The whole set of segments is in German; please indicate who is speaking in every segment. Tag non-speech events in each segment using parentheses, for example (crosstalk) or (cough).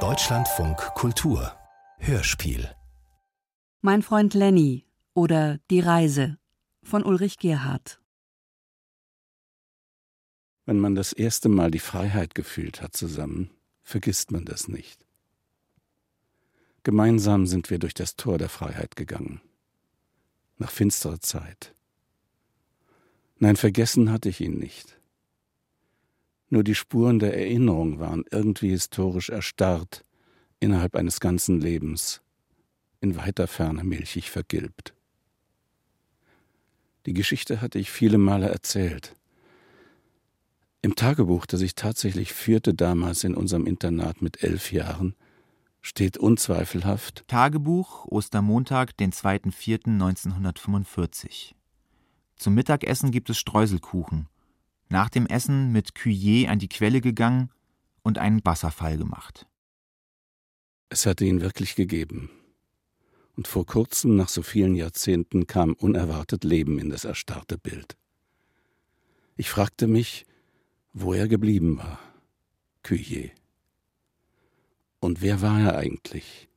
Speaker 1: Deutschlandfunk Kultur Hörspiel
Speaker 2: Mein Freund Lenny oder Die Reise von Ulrich Gerhardt.
Speaker 3: Wenn man das erste Mal die Freiheit gefühlt hat zusammen, vergisst man das nicht. Gemeinsam sind wir durch das Tor der Freiheit gegangen. Nach finsterer Zeit. Nein, vergessen hatte ich ihn nicht. Nur die Spuren der Erinnerung waren irgendwie historisch erstarrt innerhalb eines ganzen Lebens, in weiter Ferne milchig vergilbt. Die Geschichte hatte ich viele Male erzählt. Im Tagebuch, das ich tatsächlich führte damals in unserem Internat mit elf Jahren, steht unzweifelhaft
Speaker 4: Tagebuch, Ostermontag, den 2.4.1945. Zum Mittagessen gibt es Streuselkuchen. Nach dem Essen mit Cuillé an die Quelle gegangen und einen Wasserfall gemacht.
Speaker 3: Es hatte ihn wirklich gegeben. Und vor kurzem, nach so vielen Jahrzehnten, kam unerwartet Leben in das erstarrte Bild. Ich fragte mich, wo er geblieben war. Cuillé. Und wer war er eigentlich?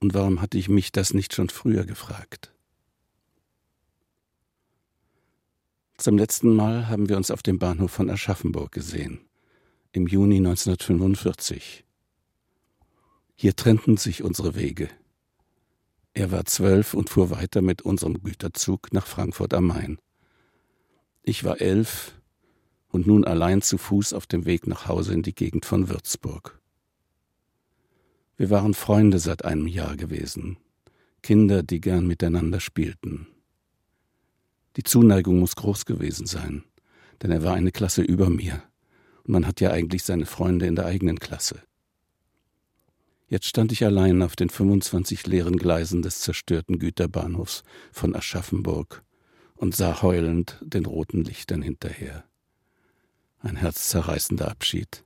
Speaker 3: Und warum hatte ich mich das nicht schon früher gefragt? Zum letzten Mal haben wir uns auf dem Bahnhof von Aschaffenburg gesehen, im Juni 1945. Hier trennten sich unsere Wege. Er war zwölf und fuhr weiter mit unserem Güterzug nach Frankfurt am Main. Ich war elf und nun allein zu Fuß auf dem Weg nach Hause in die Gegend von Würzburg. Wir waren Freunde seit einem Jahr gewesen, Kinder, die gern miteinander spielten. Die Zuneigung muss groß gewesen sein, denn er war eine Klasse über mir, und man hat ja eigentlich seine Freunde in der eigenen Klasse. Jetzt stand ich allein auf den 25 leeren Gleisen des zerstörten Güterbahnhofs von Aschaffenburg und sah heulend den roten Lichtern hinterher. Ein herzzerreißender Abschied.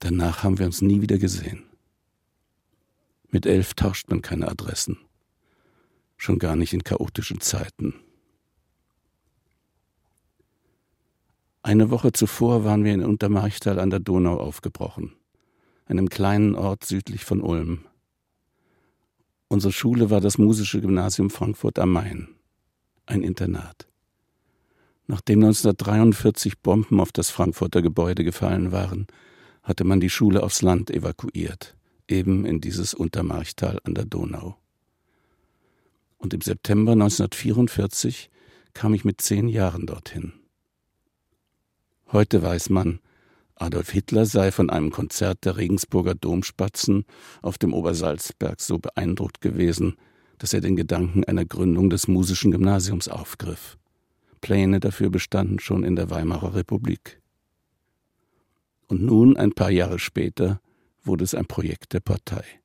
Speaker 3: Danach haben wir uns nie wieder gesehen. Mit elf tauscht man keine Adressen schon gar nicht in chaotischen Zeiten. Eine Woche zuvor waren wir in Untermarchtal an der Donau aufgebrochen, einem kleinen Ort südlich von Ulm. Unsere Schule war das Musische Gymnasium Frankfurt am Main, ein Internat. Nachdem 1943 Bomben auf das Frankfurter Gebäude gefallen waren, hatte man die Schule aufs Land evakuiert, eben in dieses Untermarchtal an der Donau und im September 1944 kam ich mit zehn Jahren dorthin. Heute weiß man, Adolf Hitler sei von einem Konzert der Regensburger Domspatzen auf dem Obersalzberg so beeindruckt gewesen, dass er den Gedanken einer Gründung des musischen Gymnasiums aufgriff. Pläne dafür bestanden schon in der Weimarer Republik. Und nun, ein paar Jahre später, wurde es ein Projekt der Partei.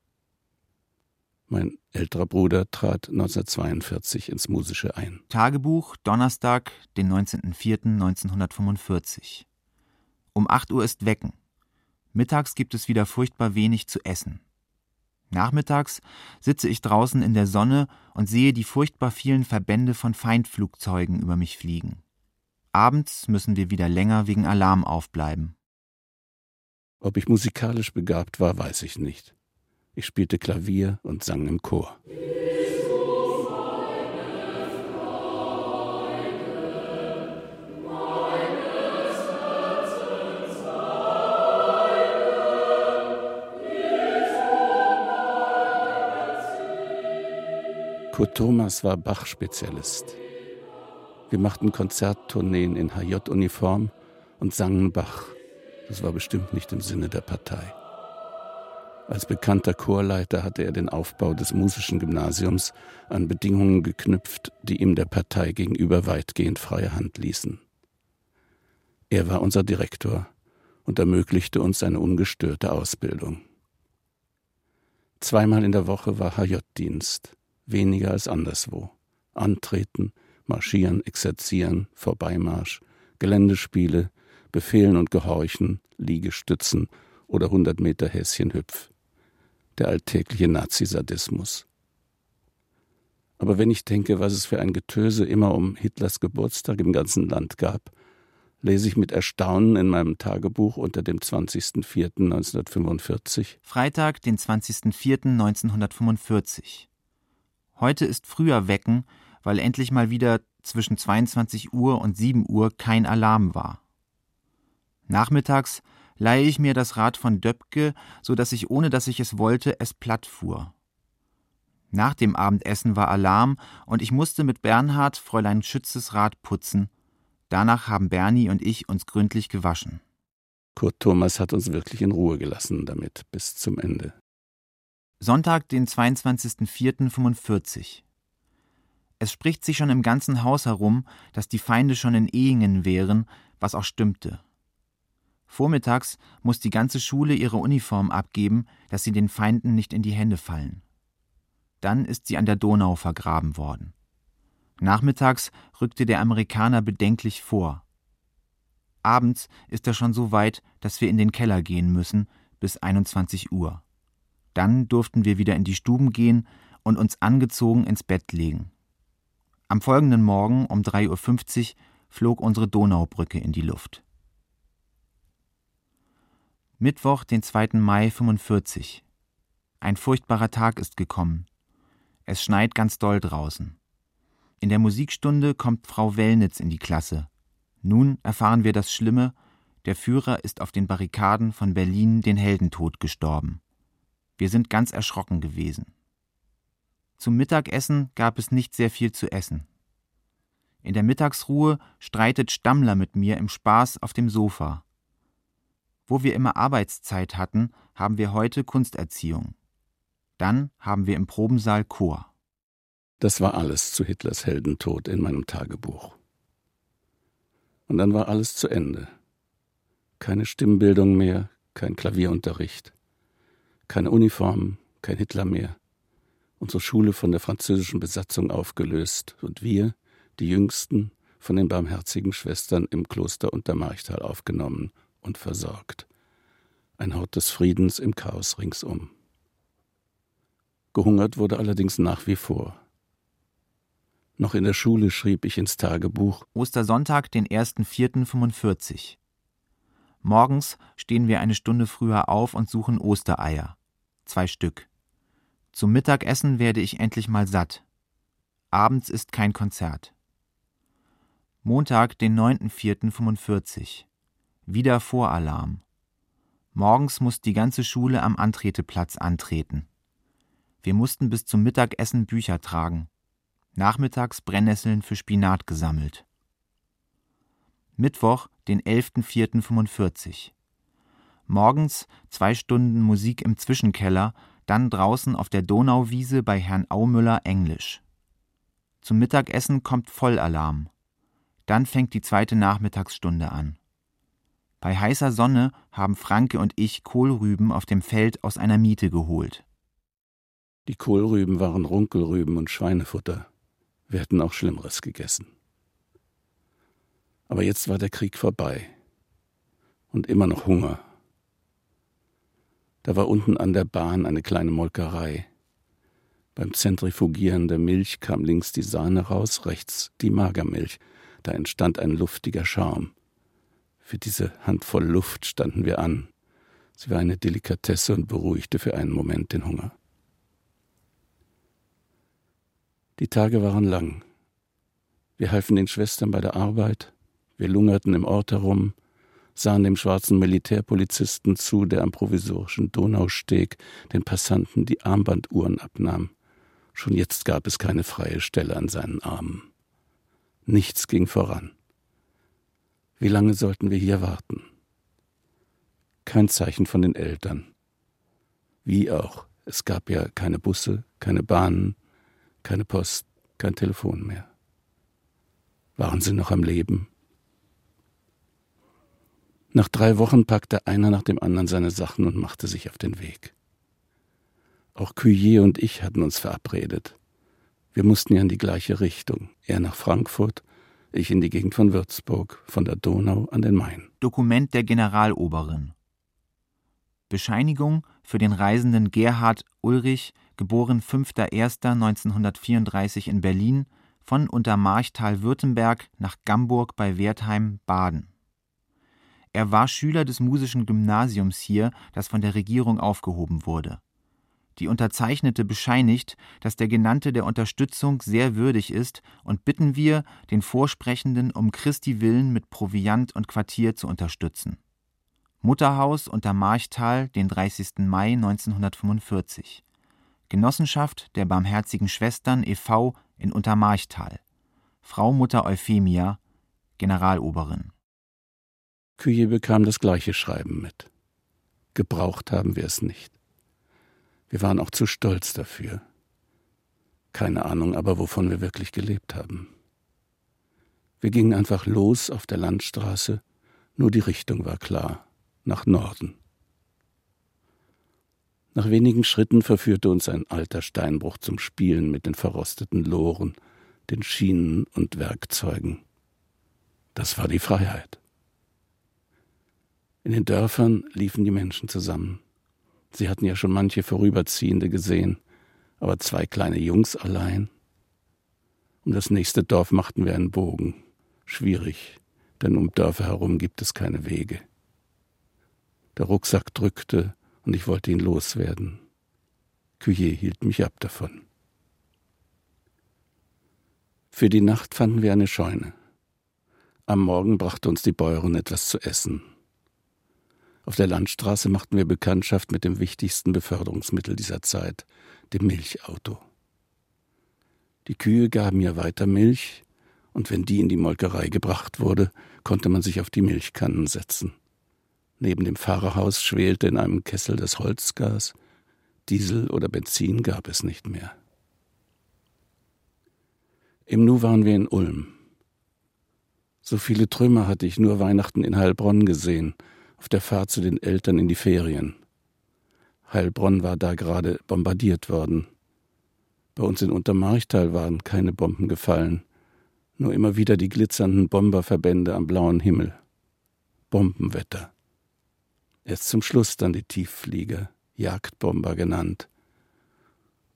Speaker 3: Mein älterer Bruder trat 1942 ins Musische ein.
Speaker 4: Tagebuch, Donnerstag, den 19.04.1945. Um 8 Uhr ist Wecken. Mittags gibt es wieder furchtbar wenig zu essen. Nachmittags sitze ich draußen in der Sonne und sehe die furchtbar vielen Verbände von Feindflugzeugen über mich fliegen. Abends müssen wir wieder länger wegen Alarm aufbleiben.
Speaker 3: Ob ich musikalisch begabt war, weiß ich nicht. Ich spielte Klavier und sang im Chor. Kurt Thomas war Bach-Spezialist. Wir machten Konzerttourneen in HJ-Uniform und sangen Bach. Das war bestimmt nicht im Sinne der Partei. Als bekannter Chorleiter hatte er den Aufbau des musischen Gymnasiums an Bedingungen geknüpft, die ihm der Partei gegenüber weitgehend freie Hand ließen. Er war unser Direktor und ermöglichte uns eine ungestörte Ausbildung. Zweimal in der Woche war HJ-Dienst, weniger als anderswo. Antreten, marschieren, exerzieren, Vorbeimarsch, Geländespiele, Befehlen und Gehorchen, Liegestützen oder 100 Meter Häschenhüpf der alltägliche Nazisadismus. Aber wenn ich denke, was es für ein Getöse immer um Hitlers Geburtstag im ganzen Land gab, lese ich mit Erstaunen in meinem Tagebuch unter dem 20.04.1945.
Speaker 4: Freitag, den 20.04.1945. Heute ist früher Wecken, weil endlich mal wieder zwischen 22 Uhr und 7 Uhr kein Alarm war. Nachmittags leihe ich mir das Rad von Döpke, so dass ich, ohne dass ich es wollte, es platt fuhr. Nach dem Abendessen war Alarm und ich musste mit Bernhard Fräulein Schützes Rad putzen. Danach haben Bernie und ich uns gründlich gewaschen.
Speaker 3: Kurt Thomas hat uns wirklich in Ruhe gelassen damit bis zum Ende.
Speaker 4: Sonntag, den 22.04.45. Es spricht sich schon im ganzen Haus herum, dass die Feinde schon in Ehingen wären, was auch stimmte. Vormittags muss die ganze Schule ihre Uniform abgeben, dass sie den Feinden nicht in die Hände fallen. Dann ist sie an der Donau vergraben worden. Nachmittags rückte der Amerikaner bedenklich vor. Abends ist er schon so weit, dass wir in den Keller gehen müssen, bis 21 Uhr. Dann durften wir wieder in die Stuben gehen und uns angezogen ins Bett legen. Am folgenden Morgen um 3.50 Uhr flog unsere Donaubrücke in die Luft. Mittwoch, den 2. Mai 45. Ein furchtbarer Tag ist gekommen. Es schneit ganz doll draußen. In der Musikstunde kommt Frau Wellnitz in die Klasse. Nun erfahren wir das Schlimme, der Führer ist auf den Barrikaden von Berlin den Heldentod gestorben. Wir sind ganz erschrocken gewesen. Zum Mittagessen gab es nicht sehr viel zu essen. In der Mittagsruhe streitet Stammler mit mir im Spaß auf dem Sofa. Wo wir immer Arbeitszeit hatten, haben wir heute Kunsterziehung. Dann haben wir im Probensaal Chor.
Speaker 3: Das war alles zu Hitlers Heldentod in meinem Tagebuch. Und dann war alles zu Ende. Keine Stimmbildung mehr, kein Klavierunterricht, keine Uniformen, kein Hitler mehr. Unsere Schule von der französischen Besatzung aufgelöst und wir, die Jüngsten, von den barmherzigen Schwestern im Kloster Untermarchtal aufgenommen und versorgt. Ein Hort des Friedens im Chaos ringsum. Gehungert wurde allerdings nach wie vor. Noch in der Schule schrieb ich ins Tagebuch
Speaker 4: Ostersonntag, den 1.4.45. Morgens stehen wir eine Stunde früher auf und suchen Ostereier. Zwei Stück. Zum Mittagessen werde ich endlich mal satt. Abends ist kein Konzert. Montag, den 9.4.45. Wieder Voralarm. Morgens muss die ganze Schule am Antreteplatz antreten. Wir mussten bis zum Mittagessen Bücher tragen. Nachmittags Brennnesseln für Spinat gesammelt. Mittwoch, den 11.04.45. Morgens zwei Stunden Musik im Zwischenkeller, dann draußen auf der Donauwiese bei Herrn Aumüller Englisch. Zum Mittagessen kommt Vollalarm. Dann fängt die zweite Nachmittagsstunde an. Bei heißer Sonne haben Franke und ich Kohlrüben auf dem Feld aus einer Miete geholt.
Speaker 3: Die Kohlrüben waren Runkelrüben und Schweinefutter. Wir hätten auch Schlimmeres gegessen. Aber jetzt war der Krieg vorbei. Und immer noch Hunger. Da war unten an der Bahn eine kleine Molkerei. Beim Zentrifugieren der Milch kam links die Sahne raus, rechts die Magermilch. Da entstand ein luftiger Schaum. Für diese Handvoll Luft standen wir an. Sie war eine Delikatesse und beruhigte für einen Moment den Hunger. Die Tage waren lang. Wir halfen den Schwestern bei der Arbeit, wir lungerten im Ort herum, sahen dem schwarzen Militärpolizisten zu, der am provisorischen Donausteg den Passanten die Armbanduhren abnahm. Schon jetzt gab es keine freie Stelle an seinen Armen. Nichts ging voran. Wie lange sollten wir hier warten? Kein Zeichen von den Eltern. Wie auch, es gab ja keine Busse, keine Bahnen, keine Post, kein Telefon mehr. Waren sie noch am Leben? Nach drei Wochen packte einer nach dem anderen seine Sachen und machte sich auf den Weg. Auch Cuyer und ich hatten uns verabredet. Wir mussten ja in die gleiche Richtung. Er nach Frankfurt, ich in die Gegend von Würzburg, von der Donau an den Main.
Speaker 4: Dokument der Generaloberin. Bescheinigung für den Reisenden Gerhard Ulrich geboren 5.01.1934 in Berlin, von Untermarchtal-Württemberg nach Gamburg bei Wertheim, Baden Er war Schüler des musischen Gymnasiums hier, das von der Regierung aufgehoben wurde. Die Unterzeichnete bescheinigt, dass der Genannte der Unterstützung sehr würdig ist und bitten wir, den Vorsprechenden um Christi willen mit Proviant und Quartier zu unterstützen. Mutterhaus unter Marchtal, den 30. Mai 1945. Genossenschaft der Barmherzigen Schwestern e.V. in Untermarchtal. Frau Mutter Euphemia, Generaloberin.
Speaker 3: Kühe bekam das gleiche Schreiben mit. Gebraucht haben wir es nicht. Wir waren auch zu stolz dafür. Keine Ahnung aber, wovon wir wirklich gelebt haben. Wir gingen einfach los auf der Landstraße, nur die Richtung war klar, nach Norden. Nach wenigen Schritten verführte uns ein alter Steinbruch zum Spielen mit den verrosteten Loren, den Schienen und Werkzeugen. Das war die Freiheit. In den Dörfern liefen die Menschen zusammen. Sie hatten ja schon manche Vorüberziehende gesehen, aber zwei kleine Jungs allein. Um das nächste Dorf machten wir einen Bogen. Schwierig, denn um Dörfer herum gibt es keine Wege. Der Rucksack drückte und ich wollte ihn loswerden. Cuvier hielt mich ab davon. Für die Nacht fanden wir eine Scheune. Am Morgen brachte uns die Bäuerin etwas zu essen. Auf der Landstraße machten wir Bekanntschaft mit dem wichtigsten Beförderungsmittel dieser Zeit, dem Milchauto. Die Kühe gaben ja weiter Milch, und wenn die in die Molkerei gebracht wurde, konnte man sich auf die Milchkannen setzen. Neben dem Fahrerhaus schwelte in einem Kessel das Holzgas, Diesel oder Benzin gab es nicht mehr. Im Nu waren wir in Ulm. So viele Trümmer hatte ich nur Weihnachten in Heilbronn gesehen, auf der Fahrt zu den Eltern in die Ferien. Heilbronn war da gerade bombardiert worden. Bei uns in Untermarchtal waren keine Bomben gefallen, nur immer wieder die glitzernden Bomberverbände am blauen Himmel. Bombenwetter. Erst zum Schluss dann die Tiefflieger, Jagdbomber genannt.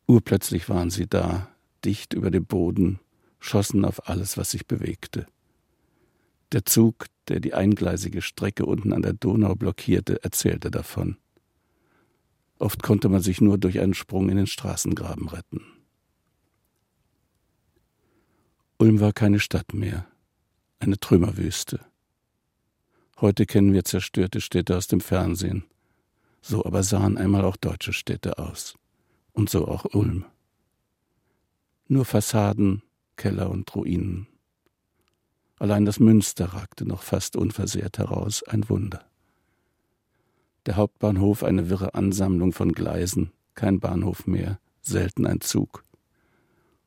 Speaker 3: Urplötzlich waren sie da, dicht über dem Boden, schossen auf alles, was sich bewegte. Der Zug, der die eingleisige Strecke unten an der Donau blockierte, erzählte davon. Oft konnte man sich nur durch einen Sprung in den Straßengraben retten. Ulm war keine Stadt mehr, eine Trümmerwüste. Heute kennen wir zerstörte Städte aus dem Fernsehen. So aber sahen einmal auch deutsche Städte aus. Und so auch Ulm. Nur Fassaden, Keller und Ruinen. Allein das Münster ragte noch fast unversehrt heraus, ein Wunder. Der Hauptbahnhof eine wirre Ansammlung von Gleisen, kein Bahnhof mehr, selten ein Zug.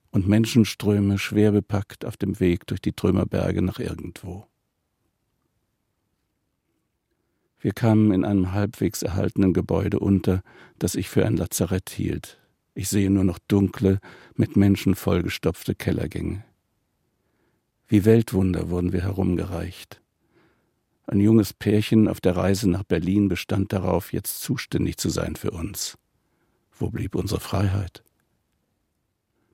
Speaker 3: Und Menschenströme schwer bepackt auf dem Weg durch die Trümmerberge nach irgendwo. Wir kamen in einem halbwegs erhaltenen Gebäude unter, das ich für ein Lazarett hielt. Ich sehe nur noch dunkle, mit Menschen vollgestopfte Kellergänge. Wie Weltwunder wurden wir herumgereicht. Ein junges Pärchen auf der Reise nach Berlin bestand darauf, jetzt zuständig zu sein für uns. Wo blieb unsere Freiheit?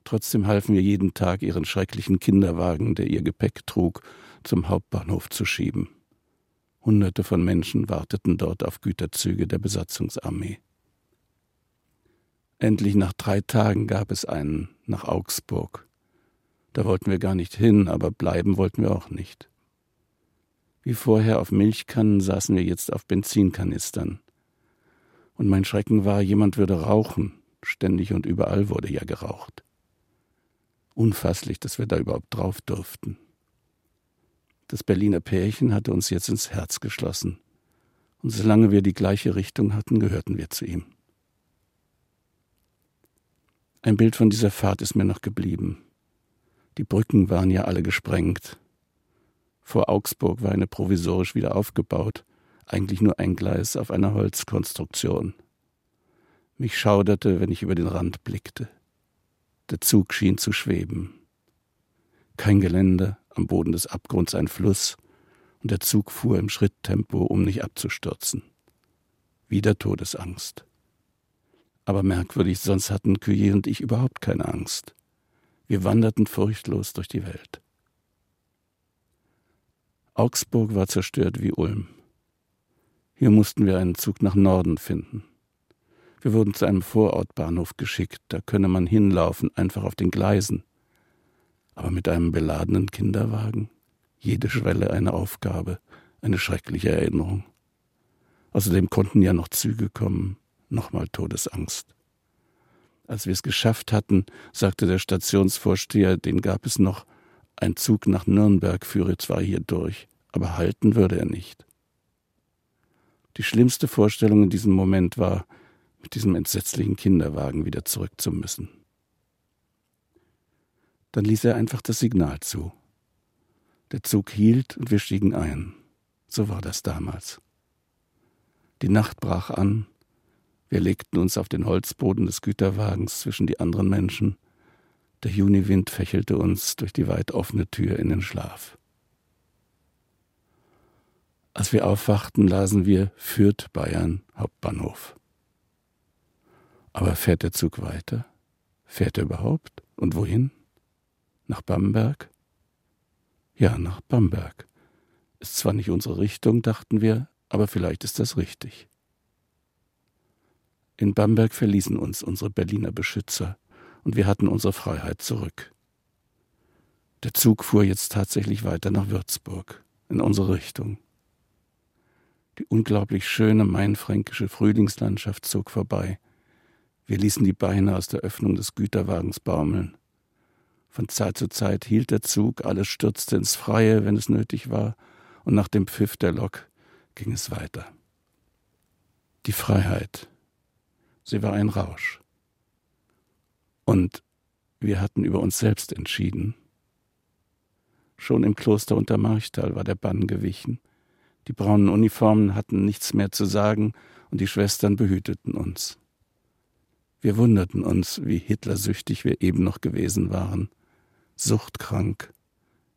Speaker 3: Trotzdem halfen wir jeden Tag ihren schrecklichen Kinderwagen, der ihr Gepäck trug, zum Hauptbahnhof zu schieben. Hunderte von Menschen warteten dort auf Güterzüge der Besatzungsarmee. Endlich nach drei Tagen gab es einen nach Augsburg. Da wollten wir gar nicht hin, aber bleiben wollten wir auch nicht. Wie vorher auf Milchkannen saßen wir jetzt auf Benzinkanistern. Und mein Schrecken war, jemand würde rauchen. Ständig und überall wurde ja geraucht. Unfasslich, dass wir da überhaupt drauf durften. Das Berliner Pärchen hatte uns jetzt ins Herz geschlossen. Und solange wir die gleiche Richtung hatten, gehörten wir zu ihm. Ein Bild von dieser Fahrt ist mir noch geblieben. Die Brücken waren ja alle gesprengt. Vor Augsburg war eine provisorisch wieder aufgebaut, eigentlich nur ein Gleis auf einer Holzkonstruktion. Mich schauderte, wenn ich über den Rand blickte. Der Zug schien zu schweben. Kein Geländer, am Boden des Abgrunds ein Fluss, und der Zug fuhr im Schritttempo, um nicht abzustürzen. Wieder Todesangst. Aber merkwürdig, sonst hatten Cuyer und ich überhaupt keine Angst. Wir wanderten furchtlos durch die Welt. Augsburg war zerstört wie Ulm. Hier mussten wir einen Zug nach Norden finden. Wir wurden zu einem Vorortbahnhof geschickt, da könne man hinlaufen, einfach auf den Gleisen. Aber mit einem beladenen Kinderwagen? Jede Schwelle eine Aufgabe, eine schreckliche Erinnerung. Außerdem konnten ja noch Züge kommen, nochmal Todesangst. Als wir es geschafft hatten, sagte der Stationsvorsteher, den gab es noch, ein Zug nach Nürnberg führe zwar hier durch, aber halten würde er nicht. Die schlimmste Vorstellung in diesem Moment war, mit diesem entsetzlichen Kinderwagen wieder zurück zu müssen. Dann ließ er einfach das Signal zu. Der Zug hielt und wir stiegen ein. So war das damals. Die Nacht brach an. Wir legten uns auf den Holzboden des Güterwagens zwischen die anderen Menschen. Der Juniwind fächelte uns durch die weit offene Tür in den Schlaf. Als wir aufwachten, lasen wir Fürth Bayern Hauptbahnhof. Aber fährt der Zug weiter? Fährt er überhaupt? Und wohin? Nach Bamberg? Ja, nach Bamberg. Ist zwar nicht unsere Richtung, dachten wir, aber vielleicht ist das richtig. In Bamberg verließen uns unsere Berliner Beschützer und wir hatten unsere Freiheit zurück. Der Zug fuhr jetzt tatsächlich weiter nach Würzburg, in unsere Richtung. Die unglaublich schöne mainfränkische Frühlingslandschaft zog vorbei. Wir ließen die Beine aus der Öffnung des Güterwagens baumeln. Von Zeit zu Zeit hielt der Zug, alles stürzte ins Freie, wenn es nötig war, und nach dem Pfiff der Lok ging es weiter. Die Freiheit, sie war ein Rausch. Und wir hatten über uns selbst entschieden. Schon im Kloster unter Marchtal war der Bann gewichen. Die braunen Uniformen hatten nichts mehr zu sagen und die Schwestern behüteten uns. Wir wunderten uns, wie hitlersüchtig wir eben noch gewesen waren, suchtkrank,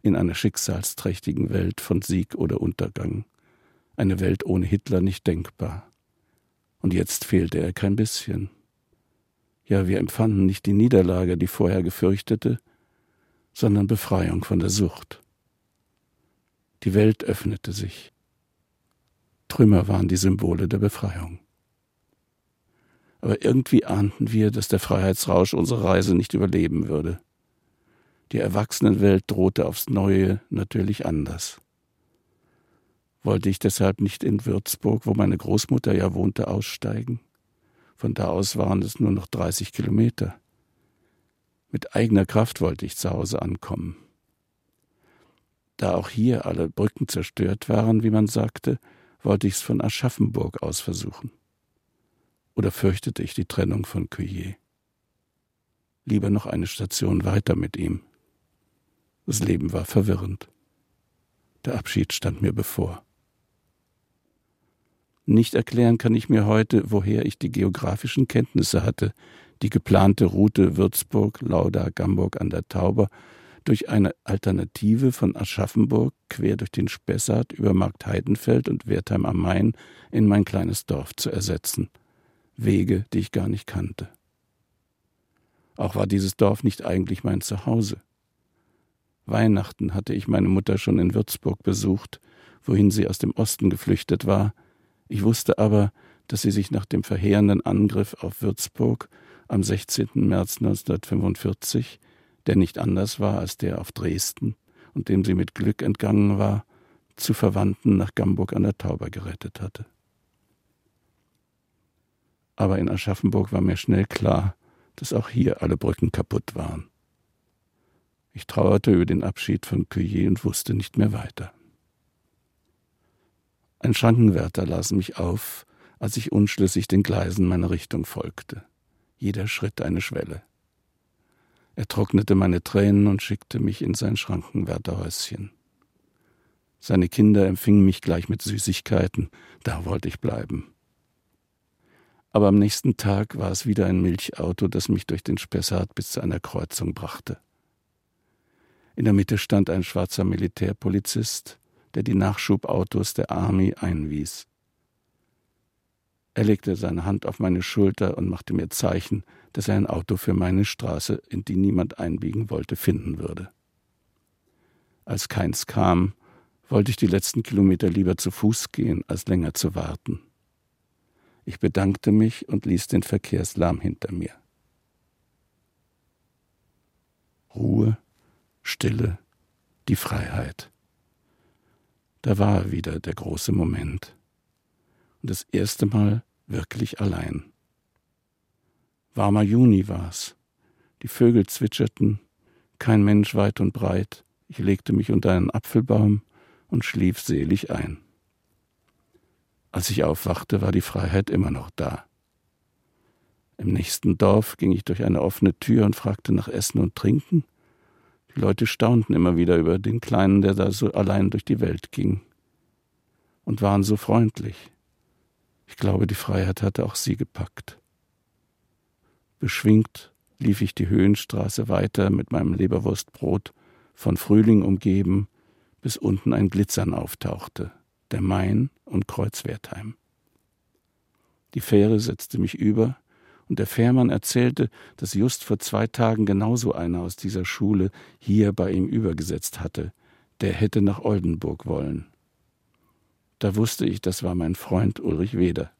Speaker 3: in einer schicksalsträchtigen Welt von Sieg oder Untergang, eine Welt ohne Hitler nicht denkbar. Und jetzt fehlte er kein bisschen. Ja, wir empfanden nicht die Niederlage, die vorher gefürchtete, sondern Befreiung von der Sucht. Die Welt öffnete sich. Trümmer waren die Symbole der Befreiung. Aber irgendwie ahnten wir, dass der Freiheitsrausch unsere Reise nicht überleben würde. Die Erwachsenenwelt drohte aufs Neue natürlich anders. Wollte ich deshalb nicht in Würzburg, wo meine Großmutter ja wohnte, aussteigen? Von da aus waren es nur noch 30 Kilometer. Mit eigener Kraft wollte ich zu Hause ankommen. Da auch hier alle Brücken zerstört waren, wie man sagte, wollte ich es von Aschaffenburg aus versuchen. Oder fürchtete ich die Trennung von Cuyer? Lieber noch eine Station weiter mit ihm. Das Leben war verwirrend. Der Abschied stand mir bevor. Nicht erklären kann ich mir heute, woher ich die geografischen Kenntnisse hatte, die geplante Route Würzburg, Lauda, Gamburg an der Tauber durch eine Alternative von Aschaffenburg quer durch den Spessart über Markt Heidenfeld und Wertheim am Main in mein kleines Dorf zu ersetzen. Wege, die ich gar nicht kannte. Auch war dieses Dorf nicht eigentlich mein Zuhause. Weihnachten hatte ich meine Mutter schon in Würzburg besucht, wohin sie aus dem Osten geflüchtet war, ich wusste aber, dass sie sich nach dem verheerenden Angriff auf Würzburg am 16. März 1945, der nicht anders war als der auf Dresden und dem sie mit Glück entgangen war, zu Verwandten nach Gamburg an der Tauber gerettet hatte. Aber in Aschaffenburg war mir schnell klar, dass auch hier alle Brücken kaputt waren. Ich trauerte über den Abschied von Cuyer und wusste nicht mehr weiter. Ein Schrankenwärter las mich auf, als ich unschlüssig den Gleisen meiner Richtung folgte. Jeder Schritt eine Schwelle. Er trocknete meine Tränen und schickte mich in sein Schrankenwärterhäuschen. Seine Kinder empfingen mich gleich mit Süßigkeiten, da wollte ich bleiben. Aber am nächsten Tag war es wieder ein Milchauto, das mich durch den Spessart bis zu einer Kreuzung brachte. In der Mitte stand ein schwarzer Militärpolizist, der die Nachschubautos der Army einwies. Er legte seine Hand auf meine Schulter und machte mir Zeichen, dass er ein Auto für meine Straße, in die niemand einbiegen wollte, finden würde. Als keins kam, wollte ich die letzten Kilometer lieber zu Fuß gehen, als länger zu warten. Ich bedankte mich und ließ den Verkehrslärm hinter mir. Ruhe, Stille, die Freiheit. Da war wieder der große Moment. Und das erste Mal wirklich allein. Warmer Juni war's. Die Vögel zwitscherten, kein Mensch weit und breit. Ich legte mich unter einen Apfelbaum und schlief selig ein. Als ich aufwachte, war die Freiheit immer noch da. Im nächsten Dorf ging ich durch eine offene Tür und fragte nach Essen und Trinken. Die Leute staunten immer wieder über den Kleinen, der da so allein durch die Welt ging. Und waren so freundlich. Ich glaube, die Freiheit hatte auch sie gepackt. Beschwingt lief ich die Höhenstraße weiter mit meinem Leberwurstbrot, von Frühling umgeben, bis unten ein Glitzern auftauchte, der Main und Kreuzwertheim. Die Fähre setzte mich über, und der Fährmann erzählte, dass just vor zwei Tagen genauso einer aus dieser Schule hier bei ihm übergesetzt hatte, der hätte nach Oldenburg wollen. Da wusste ich, das war mein Freund Ulrich Weder.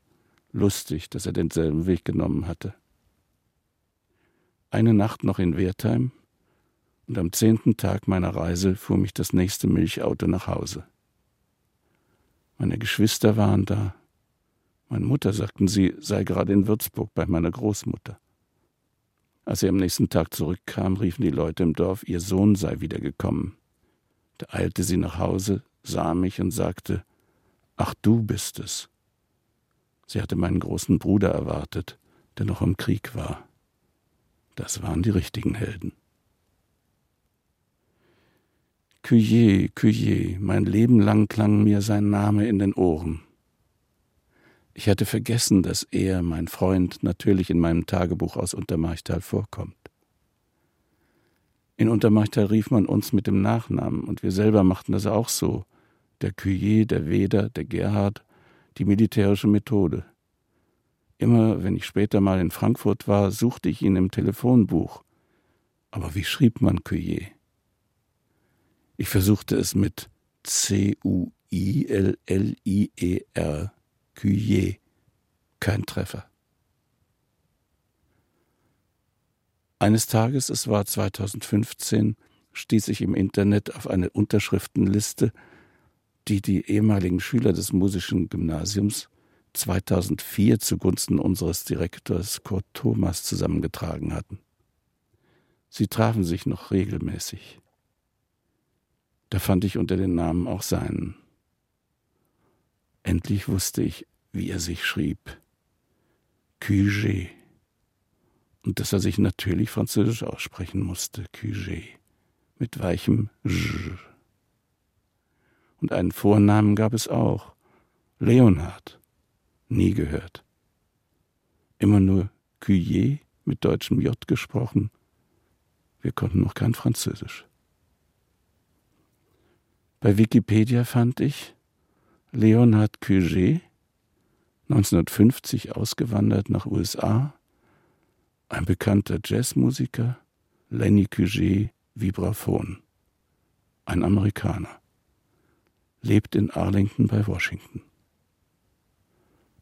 Speaker 3: Lustig, dass er denselben Weg genommen hatte. Eine Nacht noch in Wertheim, und am zehnten Tag meiner Reise fuhr mich das nächste Milchauto nach Hause. Meine Geschwister waren da, meine Mutter, sagten sie, sei gerade in Würzburg bei meiner Großmutter. Als sie am nächsten Tag zurückkam, riefen die Leute im Dorf, ihr Sohn sei wiedergekommen. Da eilte sie nach Hause, sah mich und sagte, Ach, du bist es. Sie hatte meinen großen Bruder erwartet, der noch im Krieg war. Das waren die richtigen Helden. Cuyer, Cuyer, mein Leben lang klang mir sein Name in den Ohren. Ich hatte vergessen, dass er, mein Freund, natürlich in meinem Tagebuch aus Untermarchtal vorkommt. In Untermarchtal rief man uns mit dem Nachnamen und wir selber machten das auch so. Der Cuyer, der Weder, der Gerhard, die militärische Methode. Immer, wenn ich später mal in Frankfurt war, suchte ich ihn im Telefonbuch. Aber wie schrieb man Cuyer? Ich versuchte es mit C-U-I-L-L-I-E-R Cuyer. Kein Treffer. Eines Tages, es war 2015, stieß ich im Internet auf eine Unterschriftenliste, die die ehemaligen Schüler des musischen Gymnasiums 2004 zugunsten unseres Direktors Kurt Thomas zusammengetragen hatten. Sie trafen sich noch regelmäßig. Da fand ich unter den Namen auch seinen. Endlich wusste ich, wie er sich schrieb. QG. Und dass er sich natürlich französisch aussprechen musste. QG. Mit weichem J. Und einen Vornamen gab es auch. Leonhard. Nie gehört. Immer nur Cuyer mit deutschem J gesprochen. Wir konnten noch kein Französisch. Bei Wikipedia fand ich, Leonhard Cuget, 1950 ausgewandert nach USA, ein bekannter Jazzmusiker, Lenny Cuget, Vibraphon, ein Amerikaner, lebt in Arlington bei Washington.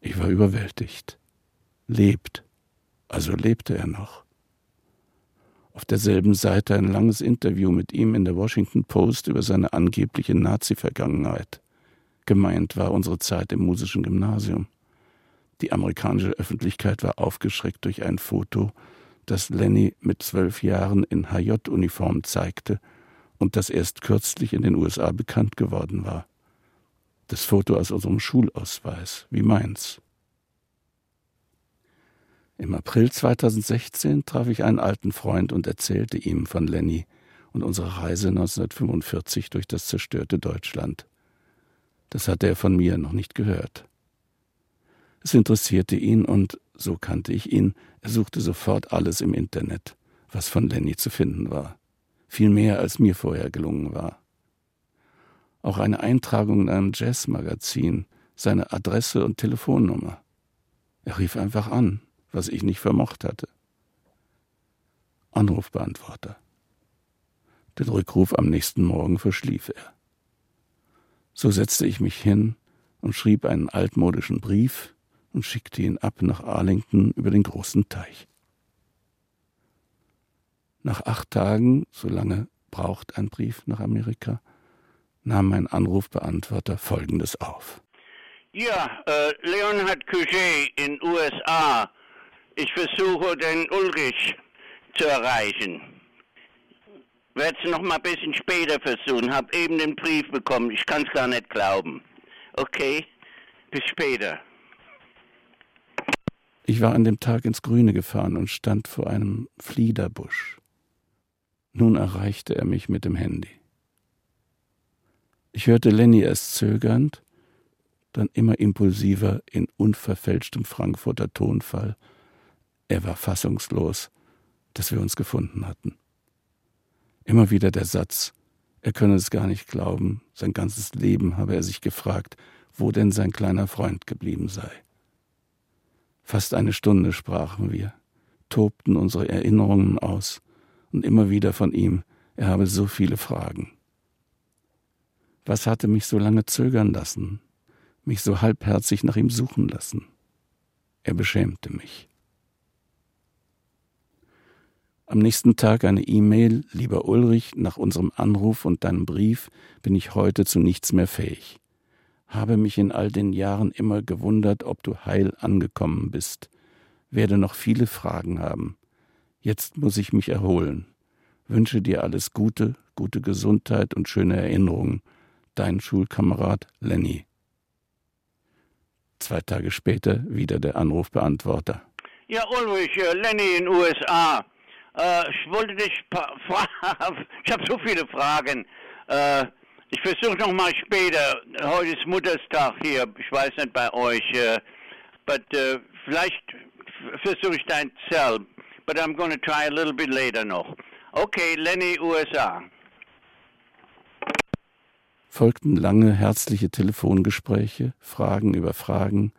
Speaker 3: Ich war überwältigt. Lebt, also lebte er noch. Auf derselben Seite ein langes Interview mit ihm in der Washington Post über seine angebliche Nazi-Vergangenheit. Gemeint war unsere Zeit im musischen Gymnasium. Die amerikanische Öffentlichkeit war aufgeschreckt durch ein Foto, das Lenny mit zwölf Jahren in HJ-Uniform zeigte und das erst kürzlich in den USA bekannt geworden war. Das Foto aus unserem Schulausweis, wie meins. Im April 2016 traf ich einen alten Freund und erzählte ihm von Lenny und unserer Reise 1945 durch das zerstörte Deutschland. Das hatte er von mir noch nicht gehört. Es interessierte ihn und so kannte ich ihn. Er suchte sofort alles im Internet, was von Lenny zu finden war. Viel mehr als mir vorher gelungen war. Auch eine Eintragung in einem Jazzmagazin, seine Adresse und Telefonnummer. Er rief einfach an, was ich nicht vermocht hatte. Anrufbeantworter. Den Rückruf am nächsten Morgen verschlief er. So setzte ich mich hin und schrieb einen altmodischen Brief und schickte ihn ab nach Arlington über den großen Teich. Nach acht Tagen, so lange braucht ein Brief nach Amerika, nahm mein Anrufbeantworter Folgendes auf.
Speaker 5: Ja, äh, Leonhard Couget in USA. Ich versuche den Ulrich zu erreichen. Werde es noch mal ein bisschen später versuchen. Hab eben den Brief bekommen. Ich kann es gar nicht glauben. Okay, bis später.
Speaker 3: Ich war an dem Tag ins Grüne gefahren und stand vor einem Fliederbusch. Nun erreichte er mich mit dem Handy. Ich hörte Lenny erst zögernd, dann immer impulsiver in unverfälschtem Frankfurter Tonfall. Er war fassungslos, dass wir uns gefunden hatten. Immer wieder der Satz, er könne es gar nicht glauben, sein ganzes Leben habe er sich gefragt, wo denn sein kleiner Freund geblieben sei. Fast eine Stunde sprachen wir, tobten unsere Erinnerungen aus und immer wieder von ihm, er habe so viele Fragen. Was hatte mich so lange zögern lassen, mich so halbherzig nach ihm suchen lassen? Er beschämte mich. Am nächsten Tag eine E-Mail, lieber Ulrich, nach unserem Anruf und deinem Brief bin ich heute zu nichts mehr fähig. Habe mich in all den Jahren immer gewundert, ob du heil angekommen bist. Werde noch viele Fragen haben. Jetzt muss ich mich erholen. Wünsche dir alles Gute, gute Gesundheit und schöne Erinnerungen. Dein Schulkamerad Lenny. Zwei Tage später wieder der Anrufbeantworter.
Speaker 5: Ja, Ulrich, äh, Lenny in USA. Äh, ich wollte dich (laughs) fragen, ich habe so viele Fragen. Äh, ich versuche noch mal später. Heute ist Mutterstag hier. Ich weiß nicht bei euch. Uh, but uh, vielleicht versuche ich dein Zell. But I'm going to try a little bit later noch. Okay, Lenny, USA.
Speaker 3: Folgten lange herzliche Telefongespräche, Fragen über Fragen.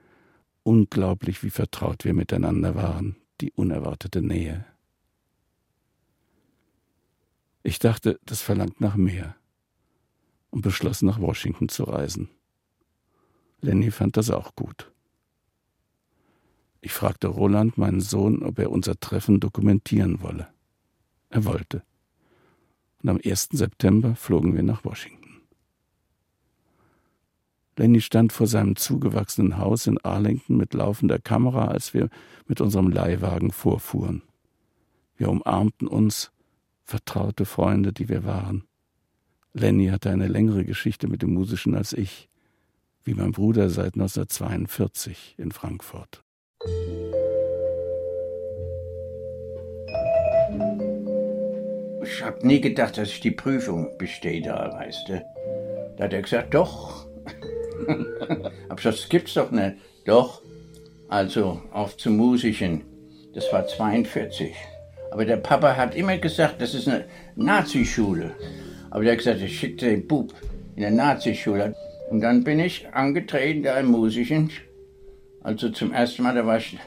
Speaker 3: Unglaublich, wie vertraut wir miteinander waren. Die unerwartete Nähe. Ich dachte, das verlangt nach mehr und beschloss nach Washington zu reisen. Lenny fand das auch gut. Ich fragte Roland, meinen Sohn, ob er unser Treffen dokumentieren wolle. Er wollte. Und am 1. September flogen wir nach Washington. Lenny stand vor seinem zugewachsenen Haus in Arlington mit laufender Kamera, als wir mit unserem Leihwagen vorfuhren. Wir umarmten uns vertraute Freunde, die wir waren. Lenny hatte eine längere Geschichte mit dem Musischen als ich, wie mein Bruder seit 1942 in Frankfurt.
Speaker 6: Ich habe nie gedacht, dass ich die Prüfung bestehe da, weißt du. Da hat er gesagt, doch. (laughs) gesagt, das gibt's doch nicht. Doch. Also auf zum Musischen. Das war 42. Aber der Papa hat immer gesagt, das ist eine Nazischule. Aber der hat gesagt, ich schicke den Bub in eine Nazischule. Und dann bin ich angetreten da im Musischen. Also zum ersten Mal, da war ich,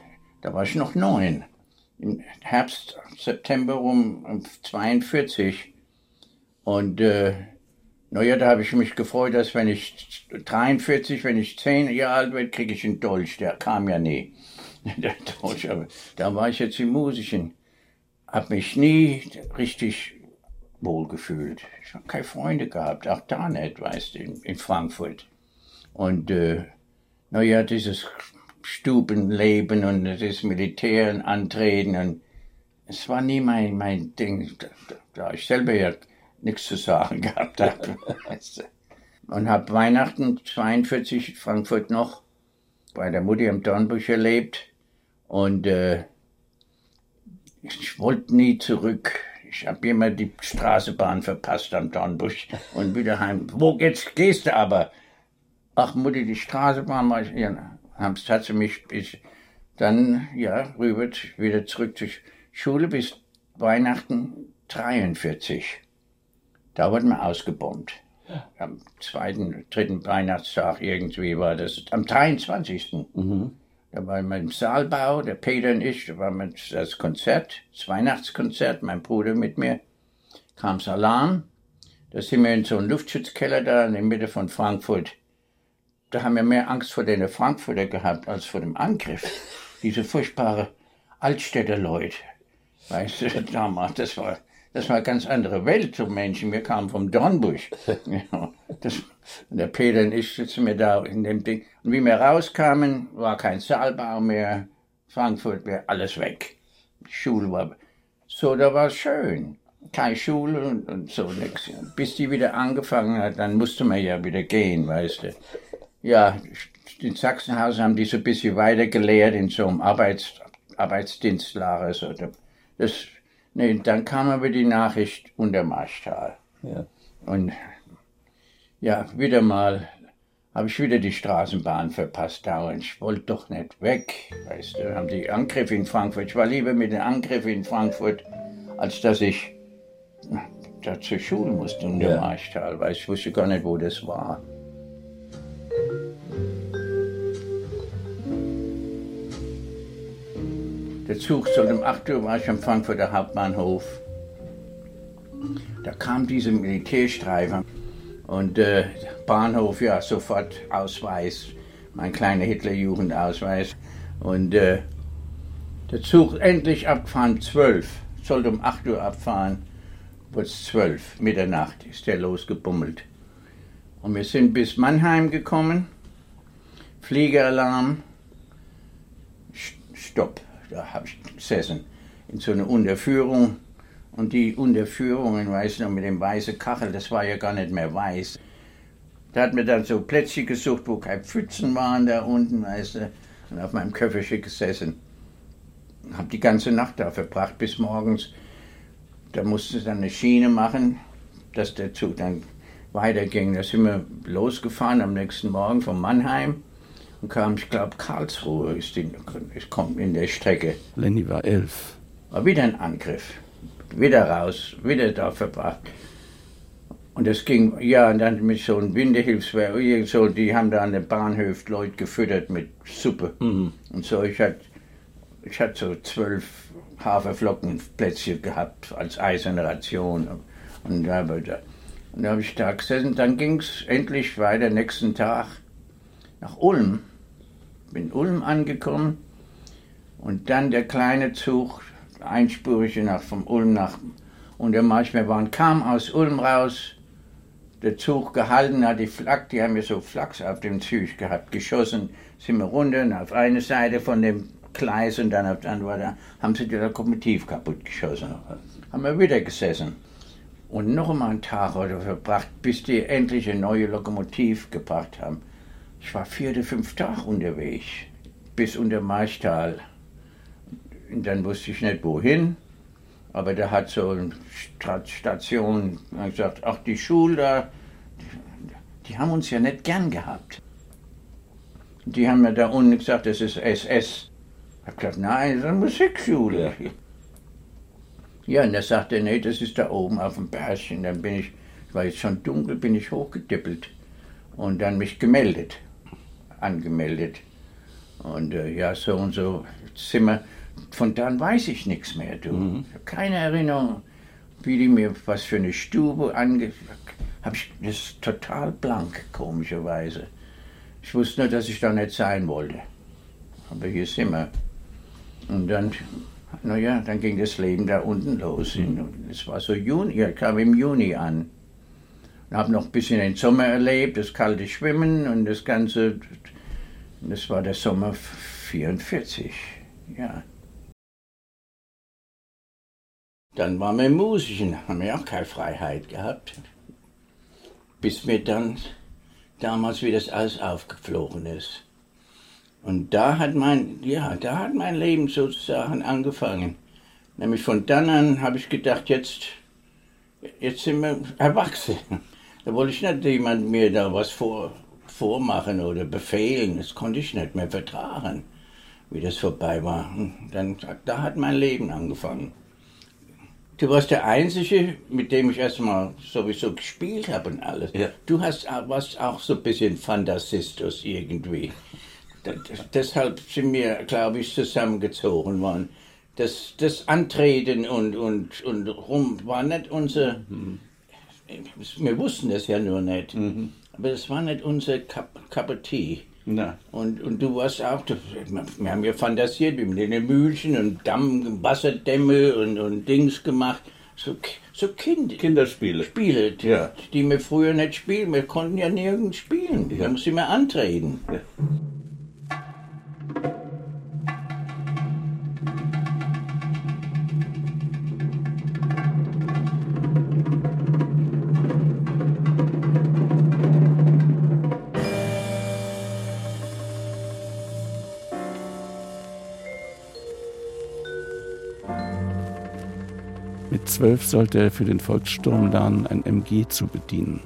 Speaker 6: da war ich noch neun. Im Herbst, September um, um 42. Und äh, naja, da habe ich mich gefreut, dass wenn ich 43, wenn ich zehn Jahre alt werde, kriege ich einen Dolch. Der kam ja nie. (laughs) Der Dolch, aber da war ich jetzt im Musischen habe mich nie richtig wohl gefühlt. Ich habe keine Freunde gehabt, auch da nicht, weißt du, in, in Frankfurt. Und äh, naja, dieses Stubenleben und das Militär antreten und es war nie mein, mein Ding, da, da ich selber ja nichts zu sagen (laughs) gehabt habe. Weißt du. Und habe Weihnachten 42 in Frankfurt noch bei der Mutti am Dornbusch erlebt und äh, ich wollte nie zurück. Ich habe immer die Straßenbahn verpasst am Dornbusch und wieder heim. Wo geht's, gehst du aber? Ach Mutti, die Straßenbahn war ich, ja, hat sie mich bis dann, ja, rüber, wieder zurück zur Schule bis Weihnachten 43. Da wurden wir ausgebombt. Am zweiten, dritten Weihnachtstag irgendwie war das, am 23. Mhm. Da waren wir im Saalbau, der Peter und ich, da waren wir das Konzert, das Weihnachtskonzert, mein Bruder mit mir. Kam's Alarm, Da sind wir in so einem Luftschutzkeller da in der Mitte von Frankfurt. Da haben wir mehr Angst vor den Frankfurter gehabt als vor dem Angriff. (laughs) Diese furchtbare Altstädter Leute. Weißt du, (laughs) damals, das war, das war eine ganz andere Welt zum Menschen. Wir kamen vom Dornbusch. Das, der Peter und ich sitzen wir da in dem Ding. Und wie wir rauskamen, war kein Saalbau mehr. Frankfurt wäre alles weg. Schule war so, da war es schön. Keine Schule und, und so nichts. Bis die wieder angefangen hat, dann musste man ja wieder gehen, weißt du. Ja, in Sachsenhausen haben die so ein bisschen weiter gelehrt in so einem Arbeits, Arbeitsdienstlager. So. Das, nee, dann kam aber die Nachricht unter Marschtal. Ja. Und ja, wieder mal habe ich wieder die Straßenbahn verpasst dauernd. Ich wollte doch nicht weg. Weißt du, haben die Angriffe in Frankfurt. Ich war lieber mit den Angriffen in Frankfurt, als dass ich da zur Schule musste unter ja. Marschtal, weil ich wusste gar nicht, wo das war. Der Zug sollte um 8 Uhr war ich am Frankfurter Hauptbahnhof. Da kam diese Militärstreifen und äh, Bahnhof, ja, sofort Ausweis, mein kleiner Hitlerjugendausweis. Und äh, der Zug endlich abgefahren, 12, sollte um 8 Uhr abfahren, wurde es 12, Mitternacht ist der losgebummelt. Und wir sind bis Mannheim gekommen, Fliegeralarm, Stopp da habe ich gesessen, in so einer Unterführung. Und die Unterführungen, weißt du, mit dem weißen Kachel, das war ja gar nicht mehr weiß. Da hat mir dann so Plätzchen gesucht, wo keine Pfützen waren da unten, weißt du, und auf meinem Köfferchen gesessen. Hab die ganze Nacht da verbracht, bis morgens. Da musste dann eine Schiene machen, dass der Zug dann weiterging. Da sind wir losgefahren am nächsten Morgen von Mannheim und kam, ich glaube, Karlsruhe ist, die, ist, kommt in der Strecke.
Speaker 3: Lenny war elf.
Speaker 6: War wieder ein Angriff. Wieder raus, wieder da verbracht. Und es ging, ja, und dann mit so einem Windehilfswehr, so, die haben da an den Bahnhöfen Leute gefüttert mit Suppe. Mhm. Und so, ich hatte ich hatte so zwölf Haferflockenplätzchen gehabt als eiserne Ration. Und da, und da habe ich da gesessen. Dann ging es endlich weiter, nächsten Tag nach Ulm. Bin Ulm angekommen und dann der kleine Zug, einspurige nach vom Ulm nach und der waren, kam aus Ulm raus, der Zug gehalten hat, die Flak, die haben ja so Flaks auf dem Zug gehabt, geschossen, sind wir runter auf eine Seite von dem Gleis und dann auf der anderen Seite haben sie die Lokomotiv kaputt geschossen. Haben wir wieder gesessen. Und noch einmal einen Tag oder verbracht, bis die endlich eine neue Lokomotiv gebracht haben. Ich war vier oder fünf Tage unterwegs, bis unter Maistal. Und dann wusste ich nicht wohin, aber da hat so eine Station gesagt, ach die Schule da, die, die haben uns ja nicht gern gehabt. Die haben mir da unten gesagt, das ist SS. Ich habe gesagt, nein, das ist eine Musikschule. Ja, und er sagte, nee, das ist da oben auf dem Berg. Und dann bin ich, es schon dunkel, bin ich hochgedippelt und dann mich gemeldet angemeldet. Und äh, ja, so und so Zimmer. Von dann weiß ich nichts mehr, du. Mhm. Ich habe keine Erinnerung, wie die mir was für eine Stube ange... Hab ich, das ist total blank, komischerweise. Ich wusste nur, dass ich da nicht sein wollte. Aber hier sind wir. Und dann, naja, dann ging das Leben da unten los. Mhm. Es war so Juni, ich kam im Juni an. Ich habe noch ein bisschen den Sommer erlebt, das kalte Schwimmen und das Ganze. Das war der Sommer 44, ja. Dann waren wir Musischen, haben wir auch keine Freiheit gehabt. Bis mir dann damals, wie das alles aufgeflogen ist. Und da hat mein, ja, da hat mein Leben sozusagen angefangen. Nämlich von dann an habe ich gedacht, jetzt, jetzt sind wir erwachsen. Da wollte ich nicht jemand mir da was vor, vormachen oder befehlen. Das konnte ich nicht mehr vertragen, wie das vorbei war. Dann, da hat mein Leben angefangen. Du warst der Einzige, mit dem ich erstmal sowieso gespielt habe und alles. Ja. Du hast, warst auch so ein bisschen Fantasistus irgendwie. Deshalb sind wir, glaube ich, zusammengezogen worden. Das, das Antreten und, und, und rum war nicht unser, mhm wir wussten das ja nur nicht. Mhm. Aber das war nicht unser Cup, Tea.
Speaker 3: Na.
Speaker 6: Und, und du warst auch, wir haben ja fantasiert, wir haben den Mühlchen und Damm, Wasserdämme und, und Dings gemacht. So, so kind,
Speaker 3: Kinderspiele.
Speaker 6: Spiele, die,
Speaker 3: Ja.
Speaker 6: die wir früher nicht spielen. Wir konnten ja nirgends spielen. Wir mussten immer antreten.
Speaker 3: Ja. Mit zwölf sollte er für den Volkssturm lernen, ein MG zu bedienen.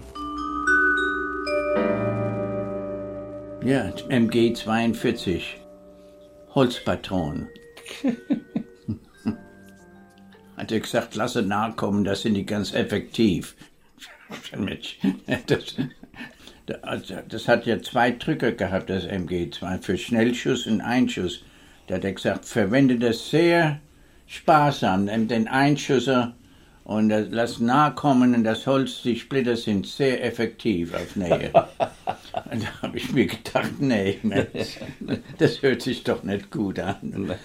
Speaker 6: Ja, MG 42. Holzpatronen. Hat er gesagt, lasse nachkommen, das sind die ganz effektiv. Das, das, das hat ja zwei Drücker gehabt, das MG, zwei für Schnellschuss und Einschuss. Da hat er gesagt, verwende das sehr sparsam, nimm den Einschusser und das, lass nahe kommen und das Holz, die Splitter sind sehr effektiv auf Nähe. (laughs) Und da habe ich mir gedacht, nee, Mensch, das hört sich doch nicht gut an.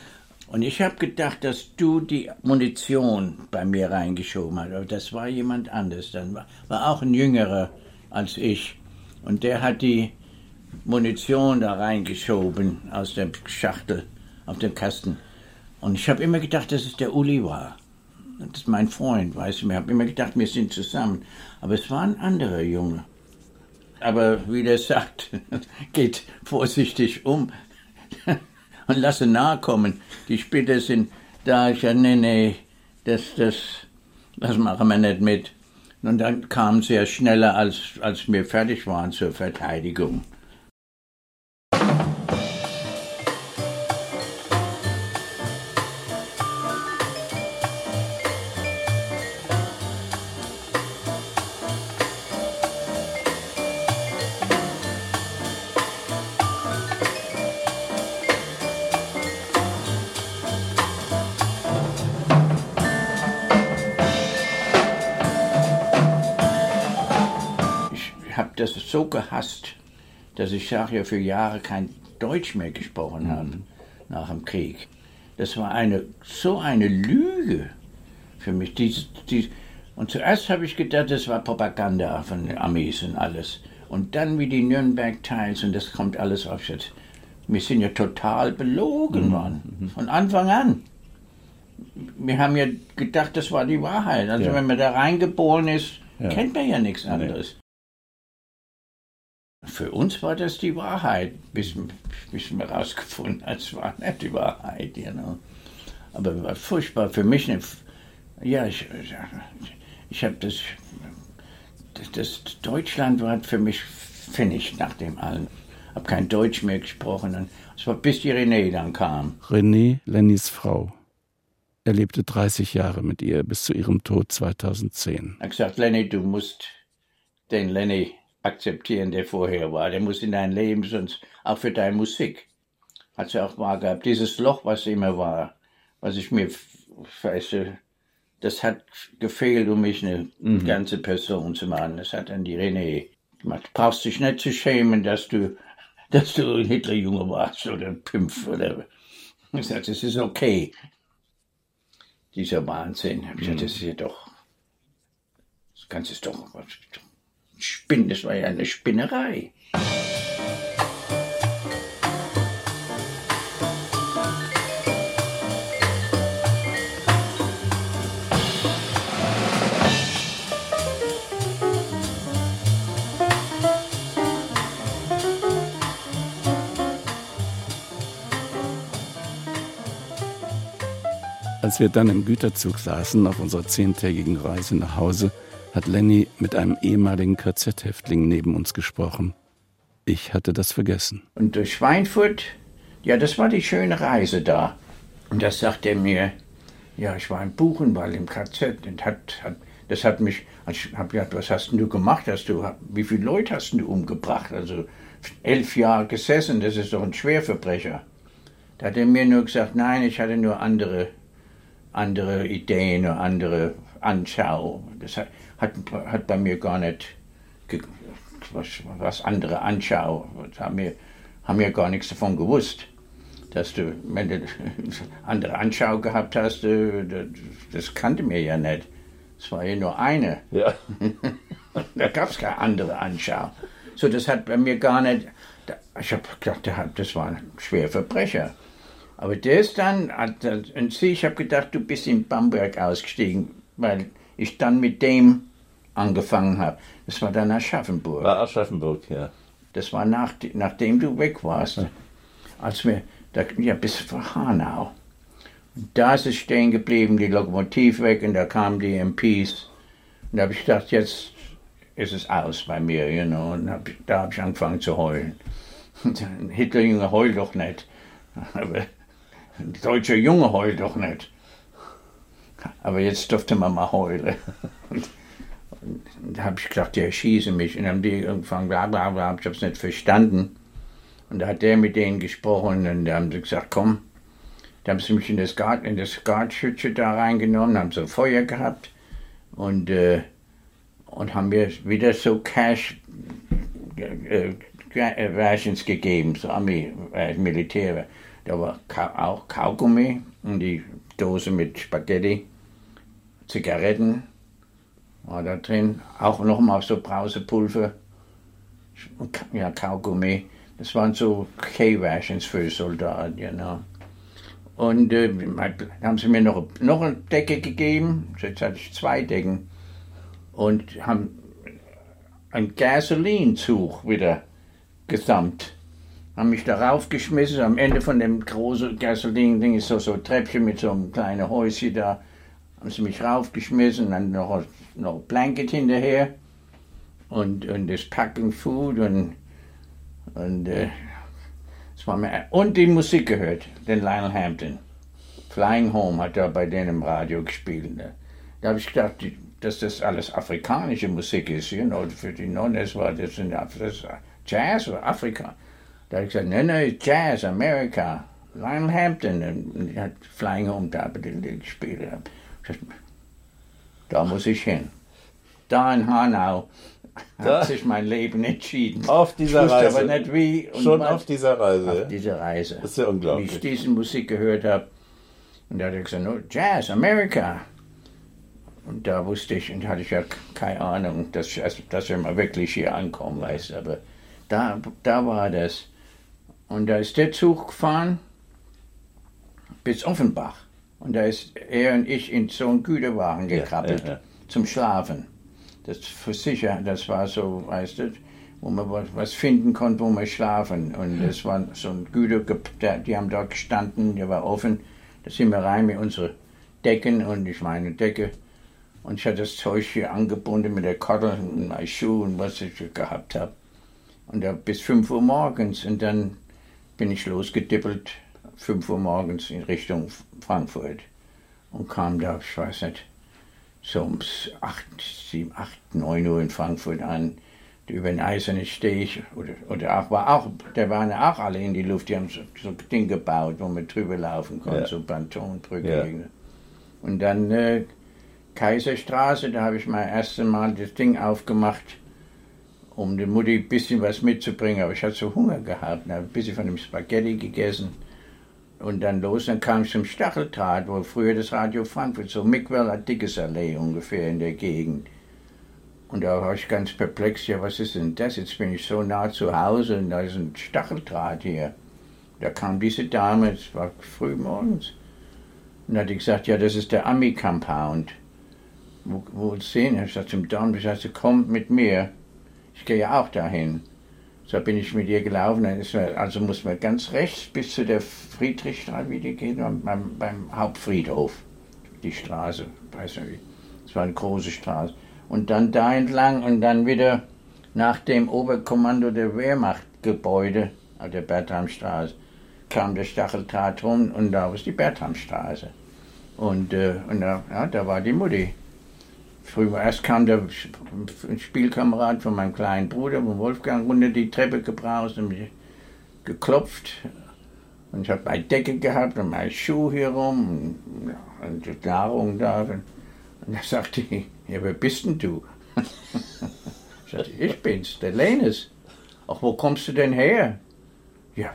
Speaker 6: Und ich habe gedacht, dass du die Munition bei mir reingeschoben hast. Aber das war jemand anders. Dann war, war auch ein Jüngerer als ich. Und der hat die Munition da reingeschoben aus der Schachtel auf dem Kasten. Und ich habe immer gedacht, dass es der Uli war. Das ist mein Freund, weißt du. Ich habe immer gedacht, wir sind zusammen. Aber es war ein anderer Junge. Aber wie der sagt, (laughs) geht vorsichtig um (laughs) und lasse nahe kommen. Die Splitter sind da. Ich sage, nee, nee, das, das, das machen wir nicht mit. Und dann kam sie ja schneller, als, als wir fertig waren zur Verteidigung. So gehasst, dass ich sage ja für Jahre kein Deutsch mehr gesprochen habe nach dem Krieg. Das war eine so eine Lüge für mich. Dies, dies, und zuerst habe ich gedacht, das war Propaganda von den Armees und alles. Und dann wie die Nürnberg Tiles und das kommt alles auf. Wir sind ja total belogen worden, von Anfang an. Wir haben ja gedacht, das war die Wahrheit. Also
Speaker 3: Ja.
Speaker 6: wenn man da reingeboren ist,
Speaker 3: Ja.
Speaker 6: kennt man ja nichts anderes. Für uns war das die Wahrheit, bis, bis wir rausgefunden haben, es war nicht die Wahrheit. Know. Aber war furchtbar für mich. Eine, ja, ich, ich habe das, das, das Deutschland war für mich finished nach dem allen. Habe kein Deutsch mehr gesprochen. Es war bis die René dann kam.
Speaker 3: René, Lennys Frau. Er lebte 30 Jahre mit ihr bis zu ihrem Tod 2010.
Speaker 6: Er hat gesagt, Lenny, du musst den Lenny akzeptieren, der vorher war. Der muss in dein Leben, sonst auch für deine Musik. Hat sie auch wahr gehabt. Dieses Loch, was immer war, was ich mir, weißt das hat gefehlt, um mich eine ganze Person zu machen. Das hat dann die René gemacht. Du brauchst dich nicht zu schämen, dass du, (laughs) dass du ein Hitlerjunge warst oder ein Pimpf oder. Ich sagte, es ist okay. Dieser Wahnsinn. Ich gesagt, das ist ja doch das Ganze ist doch. Spinn, das war ja eine Spinnerei.
Speaker 3: Als wir dann im Güterzug saßen auf unserer zehntägigen Reise nach Hause, hat Lenny mit einem ehemaligen KZ-Häftling neben uns gesprochen. Ich hatte das vergessen.
Speaker 6: Und durch Schweinfurt, ja, das war die schöne Reise da. Und das sagt er mir, ja, ich war in Buchenwald im KZ und hat, hat das hat mich, ich habe gesagt, was hast denn du gemacht? Hast du, wie viele Leute hast du umgebracht? Also elf Jahre gesessen, das ist doch ein Schwerverbrecher. Da hat er mir nur gesagt, nein, ich hatte nur andere, andere Ideen andere Anschau. Das hat, hat, hat bei mir gar nicht, was, was andere Anschau, haben wir, haben wir gar nichts davon gewusst. Dass du, wenn du (laughs) andere Anschau gehabt hast, das kannte mir ja nicht. Es war ja nur eine.
Speaker 3: Ja. (laughs)
Speaker 6: da gab es keine andere Anschau. So, das hat bei mir gar nicht. Ich habe gedacht, das war ein schwerer Verbrecher. Aber der ist dann, und sie, ich habe gedacht, du bist in Bamberg ausgestiegen, weil ich dann mit dem angefangen habe. Das war dann Aschaffenburg.
Speaker 3: War Aschaffenburg, ja.
Speaker 6: Das war nach, nachdem du weg warst. Ja. Als wir, da, ja, bis vor Hanau. Und da ist es stehen geblieben, die Lokomotive weg, und da kamen die MPs. Und da habe ich gedacht, jetzt ist es aus bei mir, you know. Und hab, da habe ich angefangen zu heulen. Hitlerjunge heult doch nicht. Aber ein deutscher Junge heult doch nicht. Aber jetzt durfte man mal heulen. (laughs) Da habe ich gedacht, die schießen mich. Und dann haben die angefangen, bla bla bla, ich habe es nicht verstanden. Und da hat der mit denen gesprochen und da haben sie gesagt, komm. Da haben sie mich in das Garten, in das Gartschütze da reingenommen, haben so Feuer gehabt und, äh, und haben mir wieder so Cash äh, Rations gegeben, so Armee, äh, Militär. Da war auch Kaugummi und die Dose mit Spaghetti, Zigaretten war da drin, auch nochmal so Brausepulver, ja, Kaugummi. Das waren so K-Rations für Soldaten, know. Und äh, haben sie mir noch, noch eine Decke gegeben, jetzt hatte ich zwei Decken, und haben einen Gasolinzug wieder gesamt haben mich darauf geschmissen. Am Ende von dem großen Gasolin-Ding ist so, so ein Treppchen mit so einem kleinen Häuschen da. Haben sie mich raufgeschmissen, dann noch, ein Blanket hinterher und, und das Packing Food und, und, äh, das war mir, und die Musik gehört, den Lionel Hampton. Flying Home hat er bei denen im Radio gespielt. Ne? Da habe ich gedacht, dass das alles afrikanische Musik ist. You know, für die Nonnes war das, das Jazz oder Afrika. Da habe ich gesagt, nein, nein, Jazz, Amerika, Lionel Hampton. Und er hat Flying Home da gespielt. Gesagt, da muss ich hin. Da in Hanau da? hat sich mein Leben entschieden.
Speaker 3: Auf dieser
Speaker 6: ich
Speaker 3: Reise.
Speaker 6: aber nicht wie.
Speaker 3: Schon auf dieser Reise.
Speaker 6: Auf dieser Reise.
Speaker 3: Das ist ja unglaublich.
Speaker 6: Wie ich diese Musik gehört habe. Und da hat er gesagt, no, Jazz, Amerika. Und da wusste ich, und hatte ich ja keine Ahnung, dass, dass wir mal wirklich hier ankommen, weißt du. Aber da, da war das. Und da ist der Zug gefahren bis Offenbach. Und da ist er und ich in so einen Güterwagen gekrabbelt ja, ja, ja. zum Schlafen. Das für sicher, das war so, weißt du, wo man was finden konnte, wo man schlafen. Und das war so ein Güter, die haben dort gestanden, der war offen. Da sind wir rein mit unseren Decken und ich meine Decke. Und ich hatte das Zeug hier angebunden mit der Kordel und meinen Schuhen und was ich gehabt habe. Und da bis 5 Uhr morgens. Und dann bin ich losgedippelt, 5 Uhr morgens in Richtung Frankfurt und kam da, ich weiß nicht, so um 8, 7, 8, 9 Uhr in Frankfurt an. Über den eisernen Steg, oder, oder auch, war auch, der waren ja auch alle in die Luft, die haben so, so ein Ding gebaut, wo man drüber laufen konnte, ja. so Bantonbrücke. Ja. Und dann äh, Kaiserstraße, da habe ich mein erstes Mal das Ding aufgemacht um der Mutti ein bisschen was mitzubringen. Aber ich hatte so Hunger gehabt, habe ein bisschen von dem Spaghetti gegessen. Und dann los, dann kam ich zum Stacheldraht, wo früher das Radio Frankfurt, so Mickweller Dickesallee ungefähr in der Gegend. Und da war ich ganz perplex, ja, was ist denn das? Jetzt bin ich so nah zu Hause und da ist ein Stacheldraht hier. Da kam diese Dame, es war früh morgens. Und hat gesagt, ja, das ist der Ami-Compound. Wo, wo sehen? Ich sagte zum Don, ich sagte, komm mit mir ich gehe ja auch dahin. So bin ich mit ihr gelaufen. Also muss man ganz rechts bis zu der Friedrichstraße, geht, beim, beim Hauptfriedhof. Die Straße, weiß nicht wie. Es war eine große Straße. Und dann da entlang und dann wieder nach dem Oberkommando der Wehrmachtgebäude, auf der Bertramstraße, kam der Stacheldraht rum und da war die Bertramstraße. Und, äh, und da, ja, da war die Mutti. Früher erst kam der Spielkamerad von meinem kleinen Bruder, von Wolfgang, runter die Treppe gebraust und mich geklopft. Und ich habe meine Decke gehabt und meine Schuhe hier rum und, ja, und die Nahrung da. Und Und da sagte ich, ja, wer bist denn du? ich (laughs) sagte, ich bin's, der Lenes. Ach, wo kommst du denn her? Ja,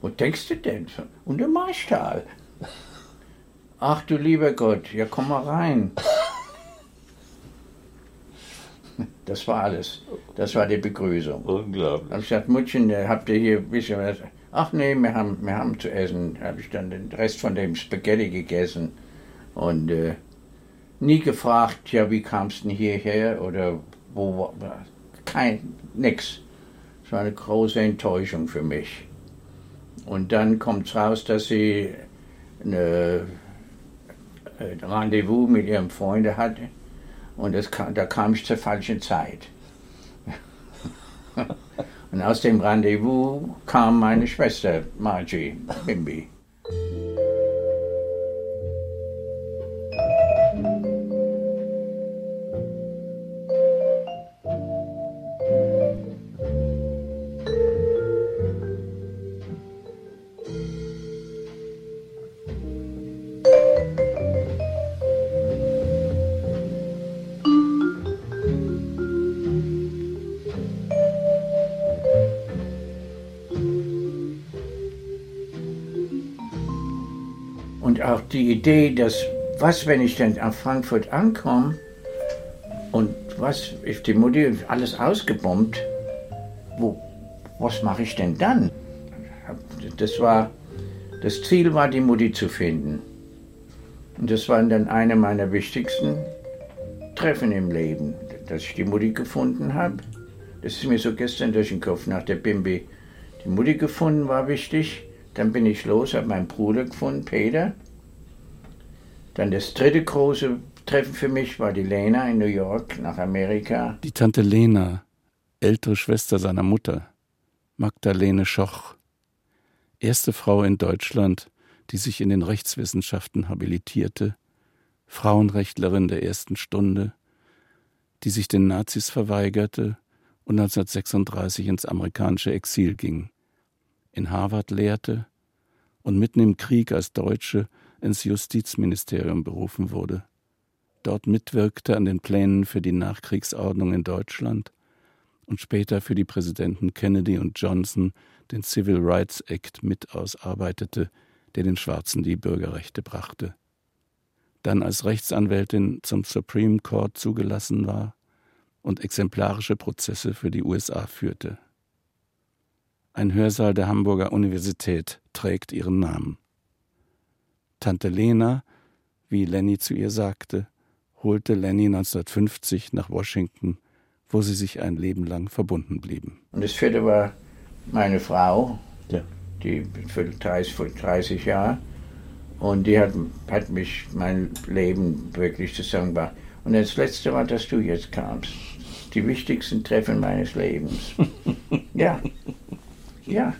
Speaker 6: wo denkst du denn? Und der Marschtal. Ach du lieber Gott, ja komm mal rein. Das war alles. Das war die Begrüßung.
Speaker 7: Unglaublich.
Speaker 6: Hab ich gesagt, Mutchen, äh, habt ihr hier ein bisschen was? Ach nee, wir haben, wir haben zu essen. Habe ich dann den Rest von dem Spaghetti gegessen und äh, nie gefragt, ja, wie kamst du denn hierher oder wo war. Kein, nix. Es war eine große Enttäuschung für mich. Und dann kommt es raus, dass sie eine, ein Rendezvous mit ihrem Freund hatte. Und kam, da kam ich zur falschen Zeit. (laughs) Und aus dem Rendezvous kam meine Schwester Margie Bimbi. Und auch die Idee, dass, was, wenn ich dann nach Frankfurt ankomme und was, ist die Mutti alles ausgebombt, wo, was mache ich denn dann? Das war, das Ziel war, die Mutti zu finden. Und das war dann eine meiner wichtigsten Treffen im Leben, dass ich die Mutti gefunden habe. Das ist mir so gestern durch den Kopf nach der Bimbi. Die Mutti gefunden war wichtig. Dann bin ich los, habe meinen Bruder gefunden, Peter. Dann das dritte große Treffen für mich war die Lena in New York nach Amerika.
Speaker 3: Die Tante Lena, ältere Schwester seiner Mutter, Magdalene Schoch, erste Frau in Deutschland, die sich in den Rechtswissenschaften habilitierte, Frauenrechtlerin der ersten Stunde, die sich den Nazis verweigerte und 1936 ins amerikanische Exil ging, in Harvard lehrte und mitten im Krieg als Deutsche ins Justizministerium berufen wurde, dort mitwirkte an den Plänen für die Nachkriegsordnung in Deutschland und später für die Präsidenten Kennedy und Johnson den Civil Rights Act mit ausarbeitete, der den Schwarzen die Bürgerrechte brachte. Dann als Rechtsanwältin zum Supreme Court zugelassen war und exemplarische Prozesse für die USA führte. Ein Hörsaal der Hamburger Universität trägt ihren Namen. Tante Lena, wie Lenny zu ihr sagte, holte Lenny 1950 nach Washington, wo sie sich ein Leben lang verbunden blieben.
Speaker 6: Und das vierte war meine Frau,
Speaker 7: Ja.
Speaker 6: die für 30, für 30 Jahre. Und die hat, hat mich mein Leben wirklich zusammengebracht. Und das letzte war, dass du jetzt kamst. Die wichtigsten Treffen meines Lebens. (laughs) ja. Ja.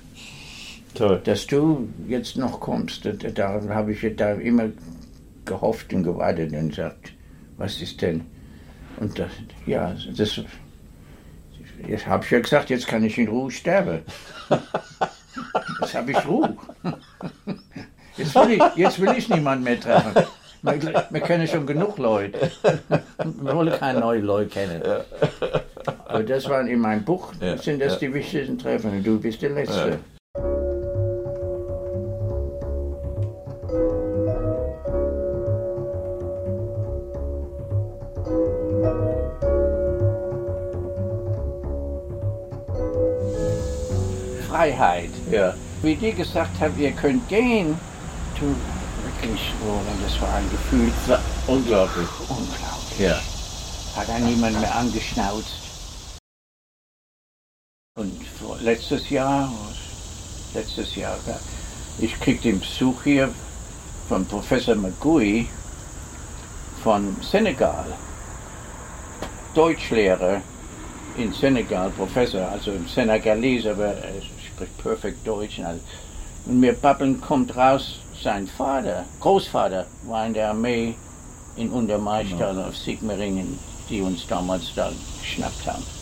Speaker 7: Toll.
Speaker 6: Dass du jetzt noch kommst, da, habe ich da immer gehofft und gewartet und gesagt, was ist denn? Und das, ja, das, jetzt habe ich ja gesagt, jetzt kann ich in Ruhe sterben. Jetzt habe ich Ruhe. Jetzt will ich, jetzt will ich niemanden mehr treffen. Wir, wir kennen schon genug Leute. Wir wollen keine neuen Leute kennen. Aber das waren in meinem Buch,
Speaker 7: Ja,
Speaker 6: sind das die wichtigsten Treffen du bist der Letzte. Freiheit.
Speaker 7: Ja.
Speaker 6: Wie die gesagt haben, ihr könnt gehen, du wirklich, oh, das war ein Gefühl,
Speaker 7: unglaublich.
Speaker 6: unglaublich.
Speaker 7: Ja.
Speaker 6: Hat dann niemand mehr angeschnauzt. Letztes Jahr, letztes Jahr, ja, ich krieg den Besuch hier von Professor Magui von Senegal. Deutschlehrer in Senegal, Professor, also im Senegalese, aber er spricht perfekt Deutsch. Und, mir babbeln kommt raus, sein Vater, Großvater, war in der Armee in Untermaistal auf Sigmaringen, die uns damals da geschnappt haben.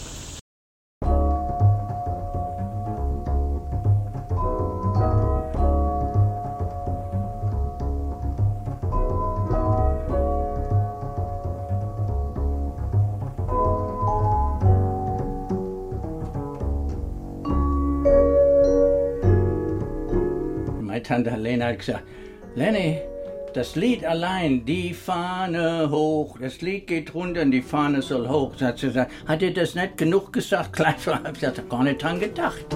Speaker 6: Helene hat gesagt, Lenny, das Lied allein, die Fahne hoch, das Lied geht runter und die Fahne soll hoch. Hat sie gesagt, hat ihr das nicht genug gesagt? (laughs) Gleich habe ich gesagt, gar nicht dran gedacht.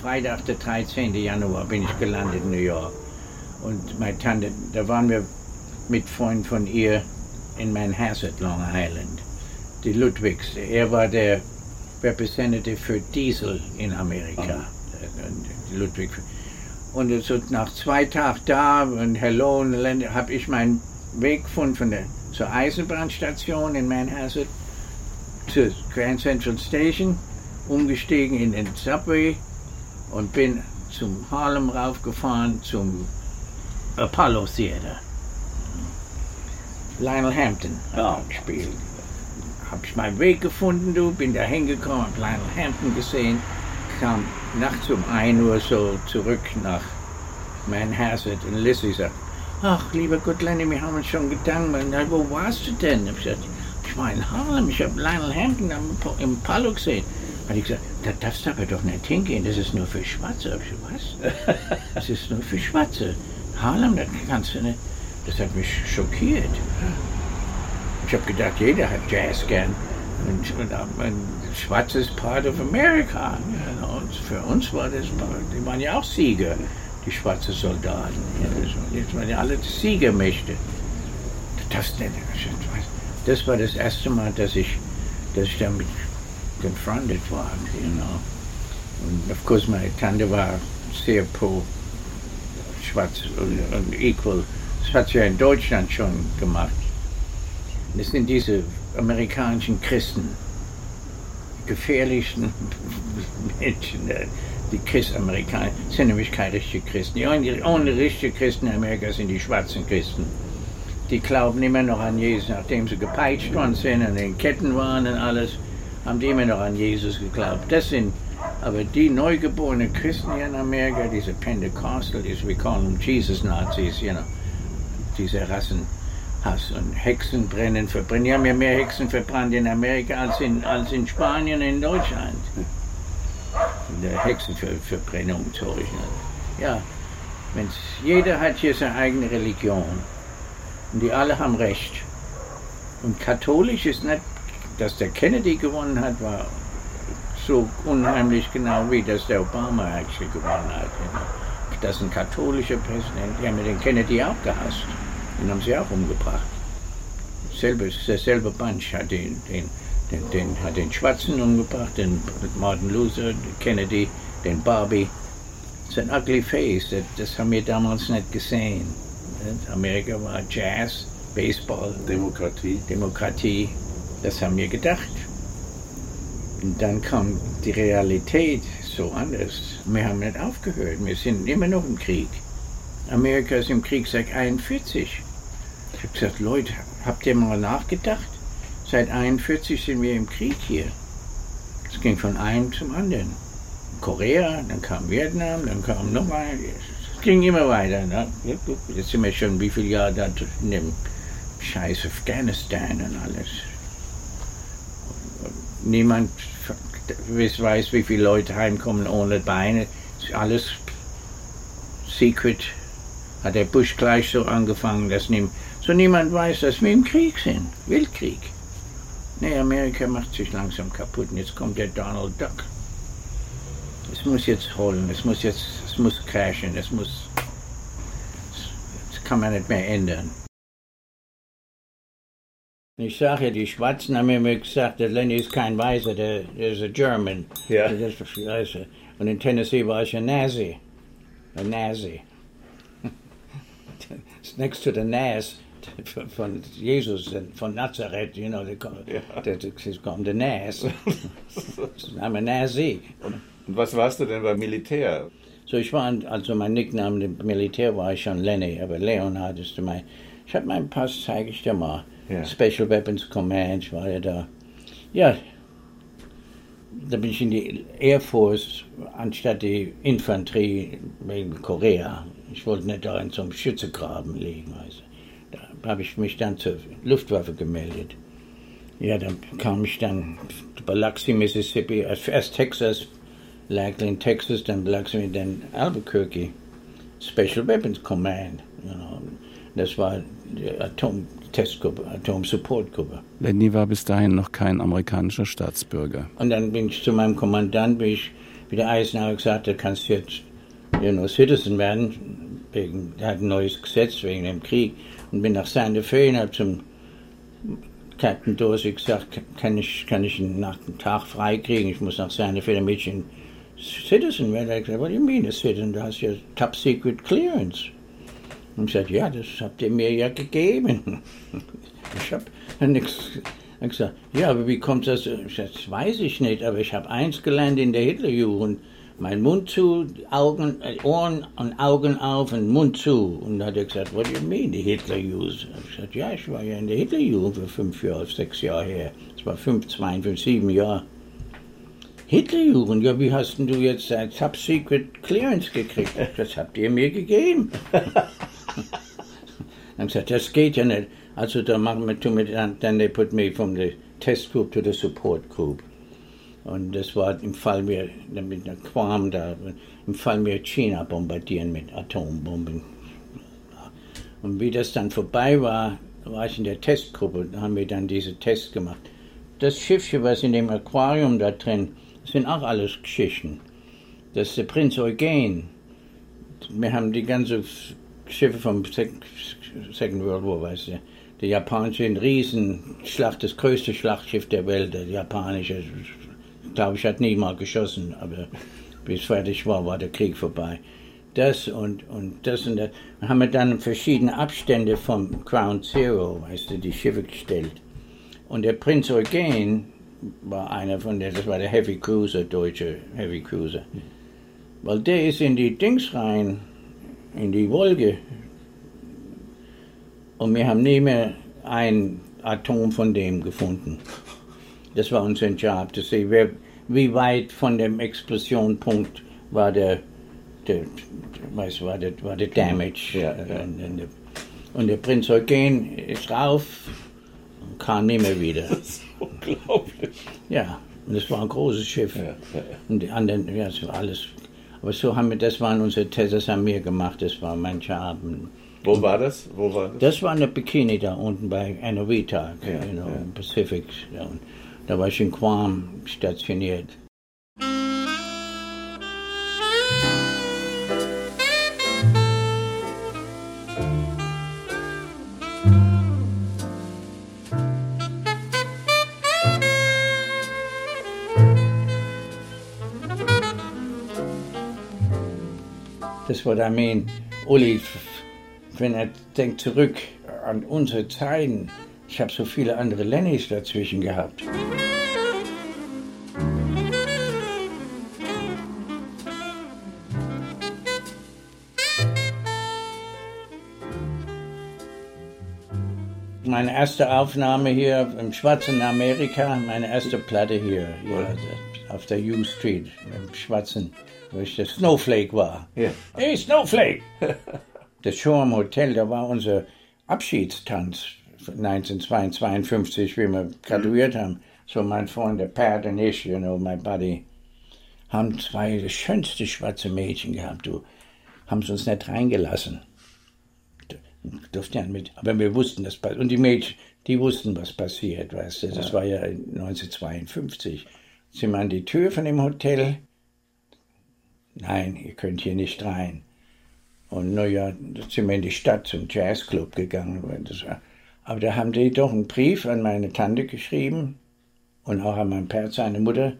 Speaker 6: Freitag, der 13. Januar, bin ich gelandet in New York. Und meine Tante, da waren wir mit Freunden von ihr in Manhasset, Long Island. Die Ludwigs, er war der Representative für Diesel in Amerika. Die Ludwig. Und so nach zwei Tagen da und Hello habe ich meinen Weg gefunden von der, zur Eisenbahnstation in Manhasset zur Grand Central Station, umgestiegen in den Subway und bin zum Harlem raufgefahren zum Apollo Theater. Lionel Hampton hat gespielt. Hab ich meinen Weg gefunden, du, bin da hingekommen, hab Lionel Hampton gesehen, kam nachts um 1 Uhr so zurück nach Manhasset und Lissy sagt, ach, lieber Gott, Lenny, wir haben uns schon gemacht. Wo warst du denn? Ich, gesagt, ich war in Harlem, ich habe Lionel Hampton im Apollo gesehen. Hat ich gesagt, da darfst du aber doch nicht hingehen, das ist nur für Schwarze. Ich was? (laughs) Das ist nur für Schwarze. Harlem, das kannst du nicht. Das hat mich schockiert. Ich habe gedacht, jeder hat Jazz gern. Und, und, und Schwarz ist part of America. Und für uns war das, die waren ja auch Sieger, die schwarzen Soldaten. Jetzt waren ja alle Siegermächte. Das, das war das erste Mal, dass ich, dass ich damit confronted war, you know. Und of course meine Tante war sehr pro schwarz und, und equal. Das hat sie ja in Deutschland schon gemacht. Das sind diese amerikanischen Christen, die gefährlichsten (laughs) Menschen, die Christamerikaner, sind nämlich keine richtigen Christen. Die only richtigen Christen in Amerika sind die schwarzen Christen. Die glauben immer noch an Jesus, nachdem sie gepeitscht worden sind und in Ketten waren und alles, haben die immer noch an Jesus geglaubt. Das sind aber die neugeborenen Christen hier in Amerika, diese Pentecostal, diese, wir callen Jesus-Nazis, you know, diese Rassenhass und Hexen brennen, verbrennen. Die haben ja mehr Hexen verbrannt in Amerika als in, als in Spanien, in Deutschland. Der Hexenverbrennung, Zeug. Ja, wenn's, jeder hat hier seine eigene Religion. Und die alle haben Recht. Und katholisch ist nicht, dass der Kennedy gewonnen hat, war so unheimlich genau wie dass der Obama eigentlich gewonnen hat. Das ist ein katholischer Präsident, die haben den Kennedy auch gehasst. Den haben sie auch umgebracht. Selbe, derselbe Bunch hat den, den, den, den, hat den Schwarzen umgebracht, den Martin Luther, den Kennedy, den Barbie. Das ist ein ugly face, das, das haben wir damals nicht gesehen. Amerika war Jazz, Baseball,
Speaker 3: Demokratie.
Speaker 6: Demokratie. Das haben wir gedacht. Und dann kam die Realität so anders. Wir haben nicht aufgehört. Wir sind immer noch im Krieg. Amerika ist im Krieg seit 1941. Ich habe gesagt, Leute, habt ihr mal nachgedacht? Seit 1941 sind wir im Krieg hier. Es ging von einem zum anderen. Korea, dann kam Vietnam, dann kam nochmal. Es ging immer weiter. Ne? Jetzt sind wir schon wie viele Jahre da in dem scheiß Afghanistan und alles. Niemand weiß, wie viele Leute heimkommen ohne Beine. Alles secret. Hat der Bush gleich so angefangen, dass nie, so niemand weiß, dass wir im Krieg sind. Weltkrieg. Nee, Amerika macht sich langsam kaputt und jetzt kommt der Donald Duck. Es muss jetzt holen, es muss jetzt, es muss crashen, es muss, das kann man nicht mehr ändern. Ich sage ja, die Schwarzen haben mir gesagt, der Lenny ist kein Weißer, der, der ist ein German.
Speaker 3: Ja.
Speaker 6: Der ist Weißer. Und in Tennessee war ich ein Nazi. Ein Nazi. (laughs) Next to the Nas von Jesus, von Nazareth, you know, they call it,
Speaker 3: Ja.
Speaker 6: they, they call the Nas. (laughs) I'm a Nazi.
Speaker 3: Und was warst du denn beim Militär?
Speaker 6: So, ich war, also mein Nickname im Militär war ich schon Lenny, aber Leonhard ist mein. Ich habe meinen Pass, zeige ich dir mal.
Speaker 3: Ja.
Speaker 6: Special Weapons Command, ich war ja da. Ja, da bin ich in die Air Force anstatt die Infanterie wegen Korea. Ich wollte nicht da in so einem Schützegraben liegen. Also. Da habe ich mich dann zur Luftwaffe gemeldet. Ja, dann kam ich dann bei Biloxi, Mississippi, erst Texas, Lackland, Texas, dann Biloxi, dann Albuquerque. Special Weapons Command. You know. Das war die Atom-Testgruppe, Atom-Support-Gruppe.
Speaker 3: Lenny war bis dahin noch kein amerikanischer Staatsbürger.
Speaker 6: Und dann bin ich zu meinem Kommandant, wie ich, wie der Eisenhower gesagt hat, kannst jetzt you know, Citizen werden, wegen, er hat ein neues Gesetz wegen dem Krieg. Und bin nach Santa Fe und habe zum Captain Dorsey gesagt, kann ich, kann ich nach dem Tag frei kriegen? Ich muss nach Santa Fe, damit ich ein Citizen werde. Er hat gesagt, what do you mean a Citizen? Du hast ja Top Secret Clearance. Und ich sagte, ja, das habt ihr mir ja gegeben. (laughs) Ich habe nichts gesagt. Ja, aber wie kommt das? Das weiß ich nicht, aber ich habe eins gelernt in der Hitlerjugend. Mein Mund zu, Augen, Ohren und Augen auf und Mund zu. Und dann hat er gesagt, what do you mean, die Hitlerjugend? Ich gesagt, ja, ich war ja in der Hitlerjugend für fünf Jahre, sechs Jahre her. Das war fünf, zwei, fünf, sieben Jahre. Hitlerjugend, ja, wie hast denn du jetzt ein Top Secret Clearance gekriegt? Das habt ihr mir gegeben. (laughs) (laughs) Dann gesagt, das geht ja nicht. Also da machen wir, tun wir dann, then they put me from the test group to the support group. Und das war im Fall wir mit einer Quam da, im Fall wir China bombardieren mit Atombomben. Und wie das dann vorbei war, war ich in der Testgruppe, da haben wir dann diese Tests gemacht. Das Schiffchen, was in dem Aquarium da drin, das sind auch alles Geschichten. Das ist der Prinz Eugen. Wir haben die ganze Schiffe vom Second World War, weißt du. Der japanische Riesenschlacht, das größte Schlachtschiff der Welt, der japanische, glaube ich, hat nie mal geschossen, aber bis fertig war, war der Krieg vorbei. Das und, und das und das. Dann haben wir dann verschiedene Abstände vom Crown Zero, weißt du, die Schiffe gestellt. Und der Prinz Eugen war einer von der, das war der Heavy Cruiser, deutsche Heavy Cruiser. Weil der ist in die Dings rein, in die Wolke und wir haben nie mehr ein Atom von dem gefunden. Das war unser Job, zu sehen, wer, wie weit von dem Explosionpunkt war der, der, weiß, war der, war der Damage. Ja, ja. Und, und, der, und, der, Prinz Eugen ist rauf und kam nicht mehr wieder. (laughs)
Speaker 7: Das ist unglaublich.
Speaker 6: Ja, und es war ein großes Schiff. Ja, und die anderen, ja, es war alles. Aber so haben wir, das waren unsere Tests, das haben wir gemacht, das war mein Job.
Speaker 7: Wo war das? Wo war das?
Speaker 6: Das war in der Bikini da unten bei Anavita, ja, you know, ja. Pacific. Ja. Da war ich in Guam stationiert. That's what I mean. Uli wenn er denkt zurück an unsere Zeiten, ich habe so viele andere Lennys dazwischen gehabt. Meine erste Aufnahme hier im schwarzen Amerika, meine erste Platte hier, hier auf der U Street, im schwarzen, wo ich der Snowflake war.
Speaker 7: Yeah.
Speaker 6: Hey, Snowflake! (laughs) das Showroom Hotel, da war unser Abschiedstanz 1952, wie wir graduiert haben. So mein Freund, der Pat und ich, you know, my buddy, haben zwei das schönste schwarze Mädchen gehabt, du. Haben sie uns nicht reingelassen. Durften ja mit, aber wir wussten das, und die Mädchen, die wussten, was passiert, weißt du, das ja. war ja 1952. Sind wir an die Tür von dem Hotel. Nein, ihr könnt hier nicht rein. Und naja, da sind wir in die Stadt zum Jazzclub gegangen. Aber da haben die doch einen Brief an meine Tante geschrieben und auch an mein Pär, seine Mutter.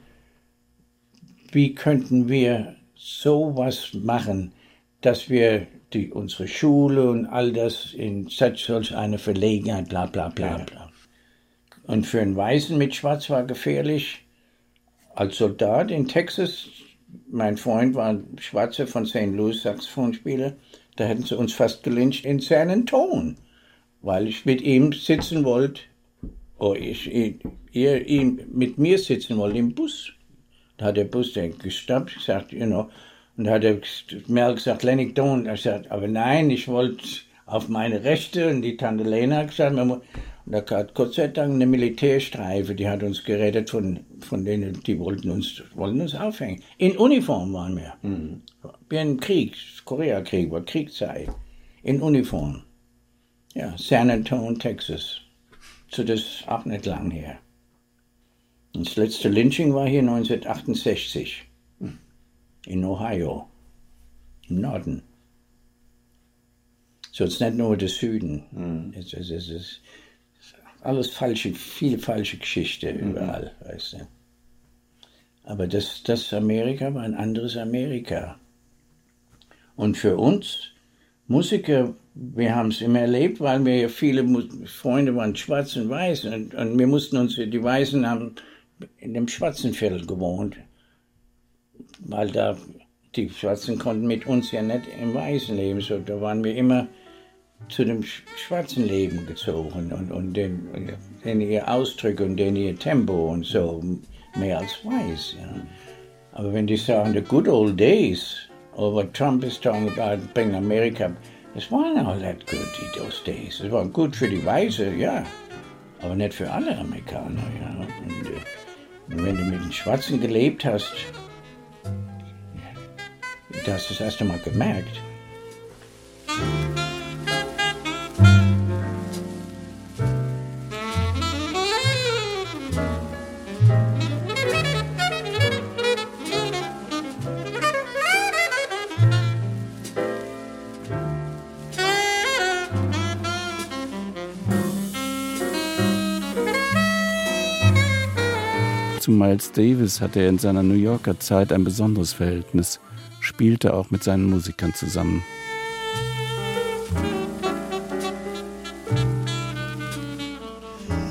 Speaker 6: Wie könnten wir sowas machen, dass wir die, unsere Schule und all das in solch eine Verlegenheit, bla bla bla bla. Und für einen Weißen mit Schwarz war gefährlich. Als Soldat in Texas mein Freund war ein Schwarzer von St. Louis, Saxophonspieler. Da hätten sie uns fast gelyncht in seinen Ton, weil ich mit ihm sitzen wollte, oh, ich, ihr ihm mit mir sitzen wollte im Bus. Da hat der Bus gestoppt, gesagt, you know, und da hat der Mel gesagt, Lenny, don't. Er sagt, aber nein, ich wollte auf meine Rechte. Und die Tante Lena hat gesagt, und da hat Gott sei Dank eine Militärstreife, die hat uns gerettet von, von denen, die wollten uns, wollten uns aufhängen. In Uniform waren wir. Mhm. Wie ein Krieg, Koreakrieg, war Kriegszeit. In Uniform. Ja, San Antonio, Texas. So das ist auch nicht lang her. Das letzte Lynching war hier 1968 in Ohio, im Norden. So ist nicht nur der Süden. Mhm. Es, es, es, ist alles falsche, viele falsche Geschichte mhm. überall, weißt du. Aber das, das Amerika war ein anderes Amerika. Und für uns Musiker, wir haben es immer erlebt, weil wir ja viele Freunde waren schwarz und weiß und, und wir mussten uns, die Weißen haben in dem schwarzen Viertel gewohnt weil da die Schwarzen konnten mit uns ja nicht im weißen Leben, so da waren wir immer zu dem schwarzen Leben gezogen und, und den, den ihr Ausdruck und den ihr Tempo und so mehr als weiß. Ja. Aber wenn die sagen, the good old days, or what Trump is talking about, bring America, es waren all that good, those days. Es war gut für die Weiße, ja, aber nicht für alle Amerikaner. Ja. Und, äh, und wenn du mit den Schwarzen gelebt hast, das das erste Mal gemerkt.
Speaker 3: Zu Miles Davis hatte er in seiner New Yorker Zeit ein besonderes Verhältnis spielte auch mit seinen Musikern zusammen.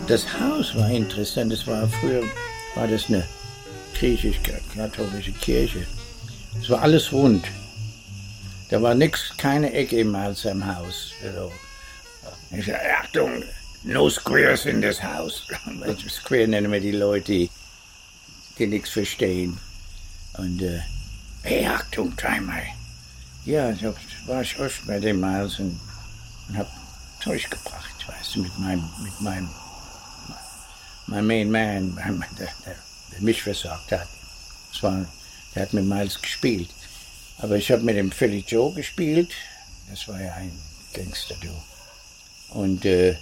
Speaker 6: Das Haus war interessant. Das war früher war das eine griechisch-katholische Kirche. Es war alles rund. Da war nichts, keine Ecke im am Haus. Also, ich sage, Achtung, no squares in das Haus. (laughs) Square nennen wir die Leute, die, die nichts verstehen. Und äh, Hey, Achtung, dreimal. Ja, so war ich oft bei dem Miles und, und hab Zeug gebracht, weißt du, mit meinem, mit meinem, mein Main Man, (laughs) der, der, der mich versorgt hat. Das war, der hat mit Miles gespielt. Aber ich habe mit dem Philly Joe gespielt. Das war ja ein Gangster, du. Und äh,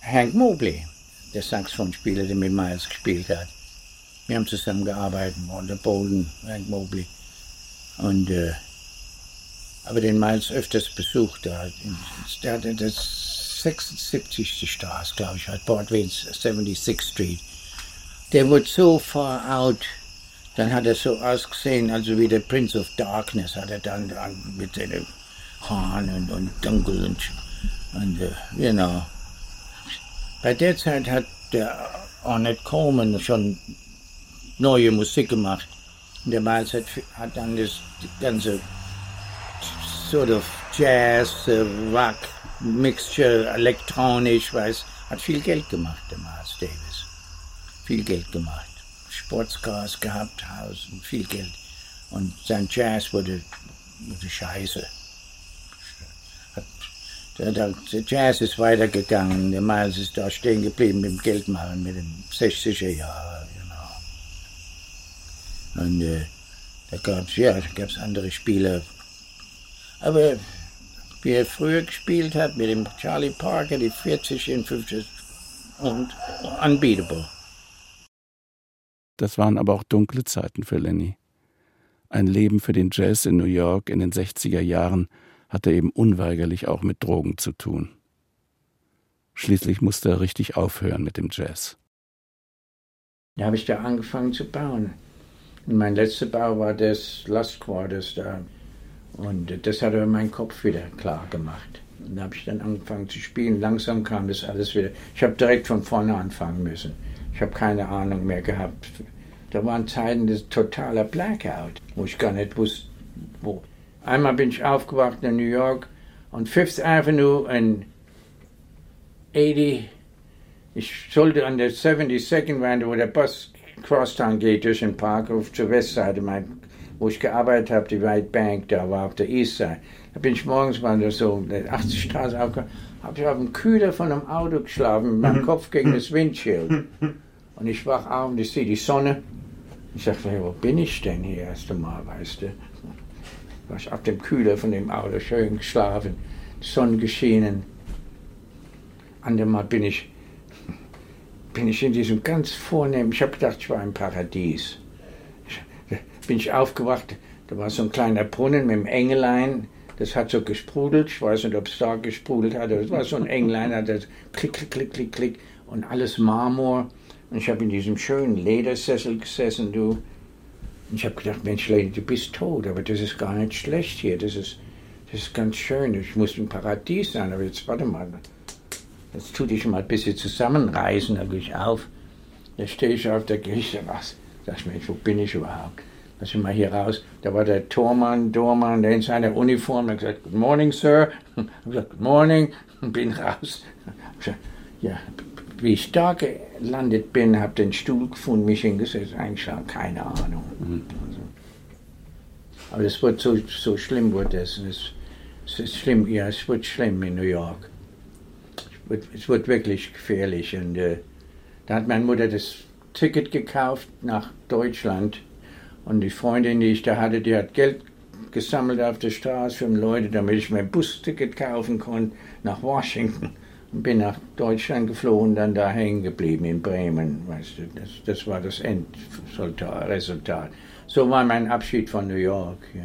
Speaker 6: Hank Mobley, der Saxophonspieler, der mit Miles gespielt hat. Wir haben zusammen gearbeitet, unter Bolden, Hank Mobley. Und, äh, aber den Miles öfters besucht. Da, der hatte das 76. Straße, glaube ich, hat Portway's 76th Street. Der wurde so far out, dann hat er so ausgesehen, also wie der Prince of Darkness, hat er dann, mit seinen Haaren und, und dunkel und, und you know. Bei der Zeit hat der Ornette Coleman schon neue Musik gemacht. Und der Miles hat, hat dann das ganze sort of Jazz, uh, Rock, Mixture, elektronisch, weiß, hat viel Geld gemacht, der Miles Davis. Viel Geld gemacht. Sportscars gehabt, Haus und viel Geld. Und sein Jazz wurde, wurde scheiße. Der, der, der, Jazz ist weitergegangen, der Miles ist da stehen geblieben mit dem Geldmachen, mit den 60er Jahren. Und äh, da gab es, ja, da gab's andere Spieler. Aber wie er früher gespielt hat mit dem Charlie Parker, die 40 in 50 und unbeatable.
Speaker 3: Das waren aber auch dunkle Zeiten für Lenny. Ein Leben für den Jazz in New York in den 60er Jahren hatte eben unweigerlich auch mit Drogen zu tun. Schließlich musste er richtig aufhören mit dem Jazz.
Speaker 6: Da habe ich da angefangen zu bauen. Mein letzter Bau war das Last Quarters da. Und das hat aber meinen Kopf wieder klar gemacht. Und da habe ich dann angefangen zu spielen. Langsam kam das alles wieder. Ich habe direkt von vorne anfangen müssen. Ich habe keine Ahnung mehr gehabt. Da waren Zeiten des totaler Blackout, wo ich gar nicht wusste, wo. Einmal bin ich aufgewacht in New York und Fifth Avenue in 80. Ich sollte an der 72nd Wand, wo der Bus Crosstown geht durch den Park auf zur Westseite, mein, wo ich gearbeitet habe, die White Bank, da war auf der Eastside. Da bin ich morgens mal so 80 Straße aufgekommen, habe ich auf dem Kühler von einem Auto geschlafen, mit meinem Kopf gegen das Windschild. Und ich wach auf und ich sehe die Sonne. Ich sage, wo bin ich denn hier erst einmal, weißt du? War ich auf dem Kühler von dem Auto schön geschlafen, die Sonne geschienen. Andermal bin ich, bin ich in diesem ganz vornehmen, ich habe gedacht, ich war im Paradies. Ich, bin ich aufgewacht, da war so ein kleiner Brunnen mit einem Engelein, das hat so gesprudelt, ich weiß nicht, ob es da gesprudelt hat, aber es war so ein Engelein, hat das klick, klick, klick, klick, klick und alles Marmor. Und ich habe in diesem schönen Ledersessel gesessen, du. Und ich habe gedacht, Mensch, Lady, du bist tot, aber das ist gar nicht schlecht hier. Das ist, das ist ganz schön. Ich muss im Paradies sein, aber jetzt warte mal. Jetzt tu dich mal ein bisschen zusammenreißen, da gehe ich auf. Da stehe ich auf der Kirche, was? Sag ich, Mensch, wo bin ich überhaupt? Lass ich mal hier raus. Da war der Tormann, Dormann, der in seiner Uniform, hat gesagt, Good morning, Sir. (laughs) Ich habe gesagt, Good morning, und (laughs) bin raus. Ja, wie ich da gelandet bin, habe den Stuhl gefunden, mich hingesetzt, eigentlich keine Ahnung. Aber es wird so, so schlimm, wird es. es. Es ist schlimm, ja, es wird schlimm in New York. Es wird, wirklich gefährlich. Und äh, da hat meine Mutter das Ticket gekauft nach Deutschland. Und die Freundin, die ich da hatte, die hat Geld gesammelt auf der Straße für Leute, damit ich mir ein Busticket kaufen konnte nach Washington bin nach Deutschland geflogen, dann da hängen geblieben in Bremen. Weißt du, das, das war das Endresultat. So war mein Abschied von New York. Ja.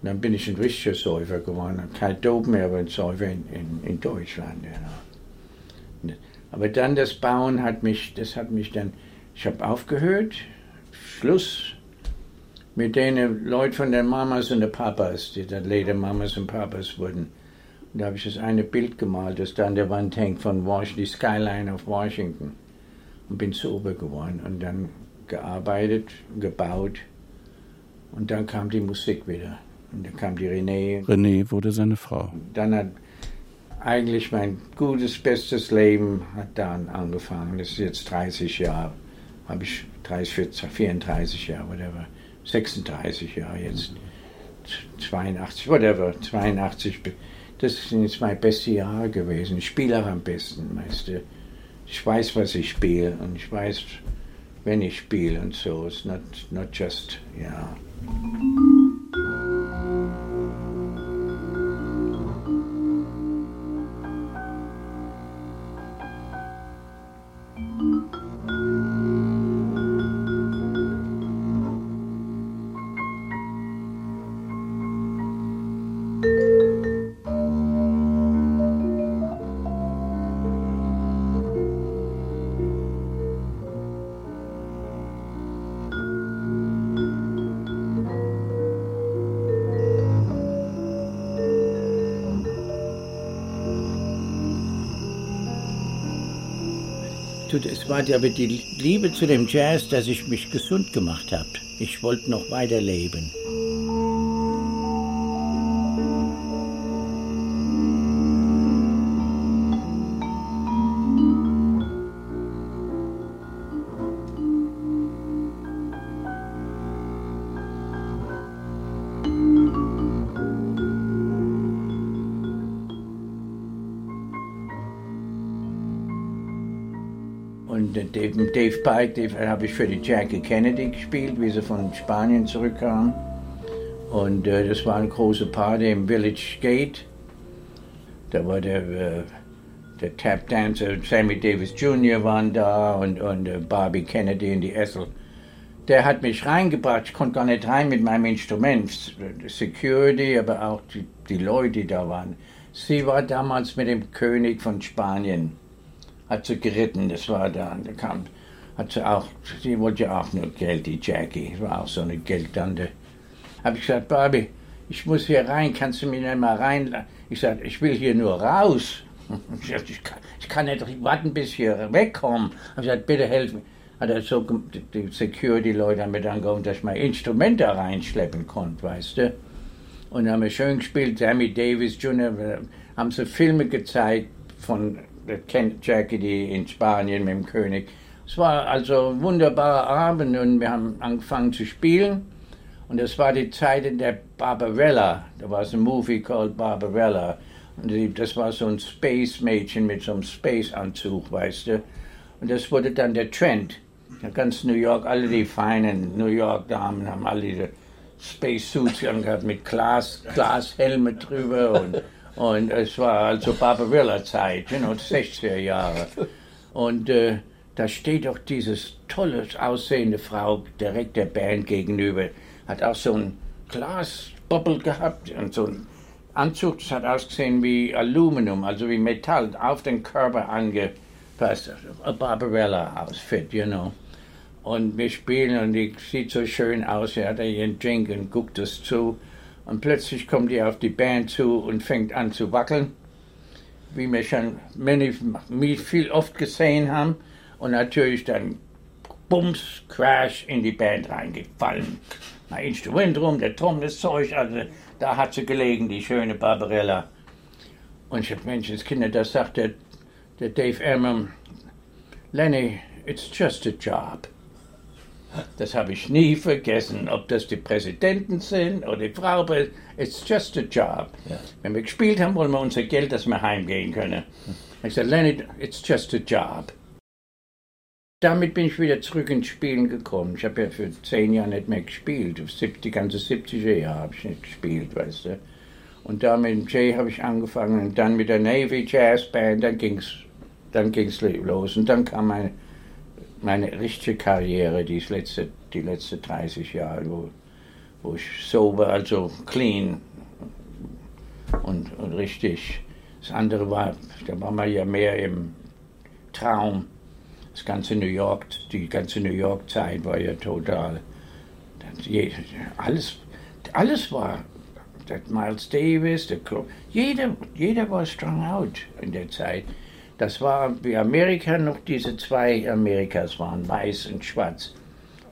Speaker 6: Und dann bin ich ein richtiger Säufer geworden. Kein Dope mehr, aber ein Säufer in, in, in Deutschland. Ja. Aber dann das Bauen hat mich, das hat mich dann, ich habe aufgehört, Schluss mit den Leuten von den Mamas und den Papas, die dann leider Mamas und Papas wurden. Da habe ich das eine Bild gemalt, das da an der Wand hängt von Washington, die Skyline of Washington. Und bin zu Ober geworden und dann gearbeitet, gebaut. Und dann kam die Musik wieder. Und dann kam die Renee.
Speaker 3: Renee wurde seine Frau.
Speaker 6: Dann hat eigentlich mein gutes, bestes Leben hat dann angefangen. Das ist jetzt 30 Jahre. Habe ich 30, 40, 34 Jahre, whatever. 36 Jahre jetzt. 82, whatever. 82 das sind jetzt meine besten Jahre gewesen. Ich spiele auch am besten, weißt du. Ich weiß, was ich spiele und ich weiß, wenn ich spiele und so. It's not, not just, ja. Yeah. Es war aber die Liebe zu dem Jazz, dass ich mich gesund gemacht habe. Ich wollte noch weiterleben. Dave, Pike, Dave habe ich für die Jackie Kennedy gespielt, wie sie von Spanien zurückkam. Und äh, das war eine große Party im Village Gate. Da war der, äh, der Tap Dancer, Sammy Davis Jr. waren da und, und äh, Barbie Kennedy in die Essel. Der hat mich reingebracht, ich konnte gar nicht rein mit meinem Instrument. Security, aber auch die, die Leute, die da waren. Sie war damals mit dem König von Spanien hat sie geritten, das war da, da kam, hat sie auch, sie wollte ja auch nur Geld, die Jackie, war auch so eine Geldtante. Habe ich gesagt, Barbie, ich muss hier rein, kannst du mich nicht mal rein? Ich sagte, ich will hier nur raus. (laughs) Ich, sagte, ich, kann, ich kann nicht warten, bis ich hier wegkomme. Habe gesagt, bitte helf mir. Hat er so, die Security-Leute haben mir dann geholfen, dass ich mein Instrument da reinschleppen konnte, weißt du. Und haben wir schön gespielt, Sammy Davis Jr., haben sie Filme gezeigt von kennt Jackie in Spanien mit dem König. Es war also ein wunderbarer Abend und wir haben angefangen zu spielen. Und das war die Zeit in der Barbarella. Da war es ein Movie called Barbarella. Und das war so ein Space-Mädchen mit so einem Space-Anzug, weißt du. Und das wurde dann der Trend. In ganz New York, alle die feinen New York-Damen haben alle diese Space-Suits angehabt mit Glas, Glashelme drüber. Und, und es war also Barbarella-Zeit, you know, 60er Jahre. Und äh, da steht auch dieses tolle aussehende Frau direkt der Band gegenüber. Hat auch so ein Glasbubble gehabt und so ein Anzug, das hat ausgesehen wie Aluminium, also wie Metall, auf den Körper angepasst. A Barbarella-Outfit, you know. Und wir spielen und die sieht so schön aus. Er hat ihren Drink und guckt es zu. Und plötzlich kommt die auf die Band zu und fängt an zu wackeln, wie wir schon viel oft gesehen haben und natürlich dann Bums, Crash in die Band reingefallen. Mein Instrument rum, der Tom, das Zeug, also da hat sie gelegen, die schöne Barbarella. Und ich hab Menschenskinder, das sagt der, der Dave Elmer, Lenny, it's just a job. Das habe ich nie vergessen, ob das die Präsidenten sind oder die Frau, it's just a job. Ja. Wenn wir gespielt haben, wollen wir unser Geld, dass wir heimgehen können. Ich sage, Lenny, it's just a job damit bin ich wieder zurück ins Spielen gekommen. Ich habe ja für zehn Jahre nicht mehr gespielt. Die ganze 70er Jahre habe ich nicht gespielt, weißt du. Und da mit Jay habe ich angefangen und dann mit der Navy Jazz Band, dann ging es dann ging's los. Und dann kam meine, meine richtige Karriere, die letzte, die letzte 30 Jahre, wo, wo ich sober, also clean und, und richtig. Das andere war, da war man ja mehr im Traum das ganze New York, die ganze New York-Zeit war ja total. Alles, alles war. Miles Davis, der jeder, jeder war strung out in der Zeit. Das war wie Amerika noch diese zwei Amerikas waren, weiß und schwarz.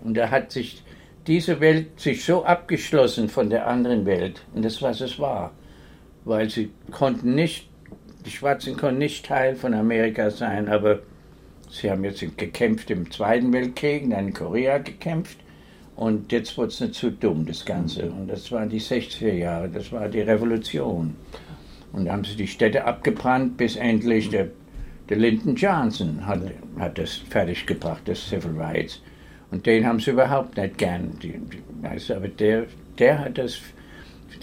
Speaker 6: Und da hat sich diese Welt sich so abgeschlossen von der anderen Welt. Und das, was es war. Weil sie konnten nicht, die Schwarzen konnten nicht Teil von Amerika sein, aber Sie haben jetzt gekämpft im Zweiten Weltkrieg, dann in Korea gekämpft. Und jetzt wurde es nicht zu dumm, das Ganze. Und das waren die 60er Jahre, das war die Revolution. Und da haben sie die Städte abgebrannt, bis endlich der, der Lyndon Johnson hat, hat das fertiggebracht, das Civil Rights. Und den haben sie überhaupt nicht gern. Die, also, aber der, der hat das,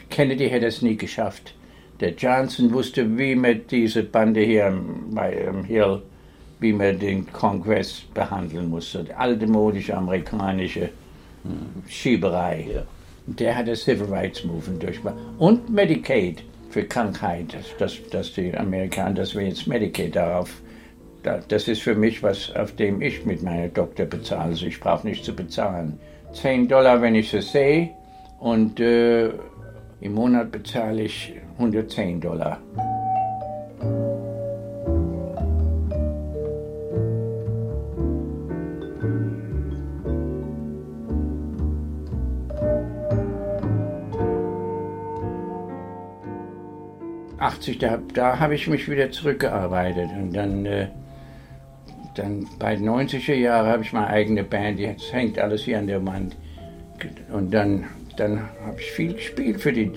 Speaker 6: Kennedy hätte es nie geschafft. Der Johnson wusste, wie man diese Bande hier bei um, Hill wie man den Kongress behandeln musste. Die alte modische amerikanische Schieberei. Ja. Der hat das Civil Rights Movement durchgemacht. Und Medicaid für Krankheit, dass, dass die Amerikaner, dass wir jetzt Medicaid darauf, das ist für mich was, auf dem ich mit meiner Doktor bezahle. Also ich brauche nicht zu bezahlen. 10 Dollar, wenn ich es sehe, und äh, im Monat bezahle ich 110 Dollar. 80, da, da habe ich mich wieder zurückgearbeitet. Und dann, äh, dann bei 90er Jahren habe ich meine eigene Band, jetzt hängt alles hier an der Wand. Und dann, dann habe ich viel gespielt für die,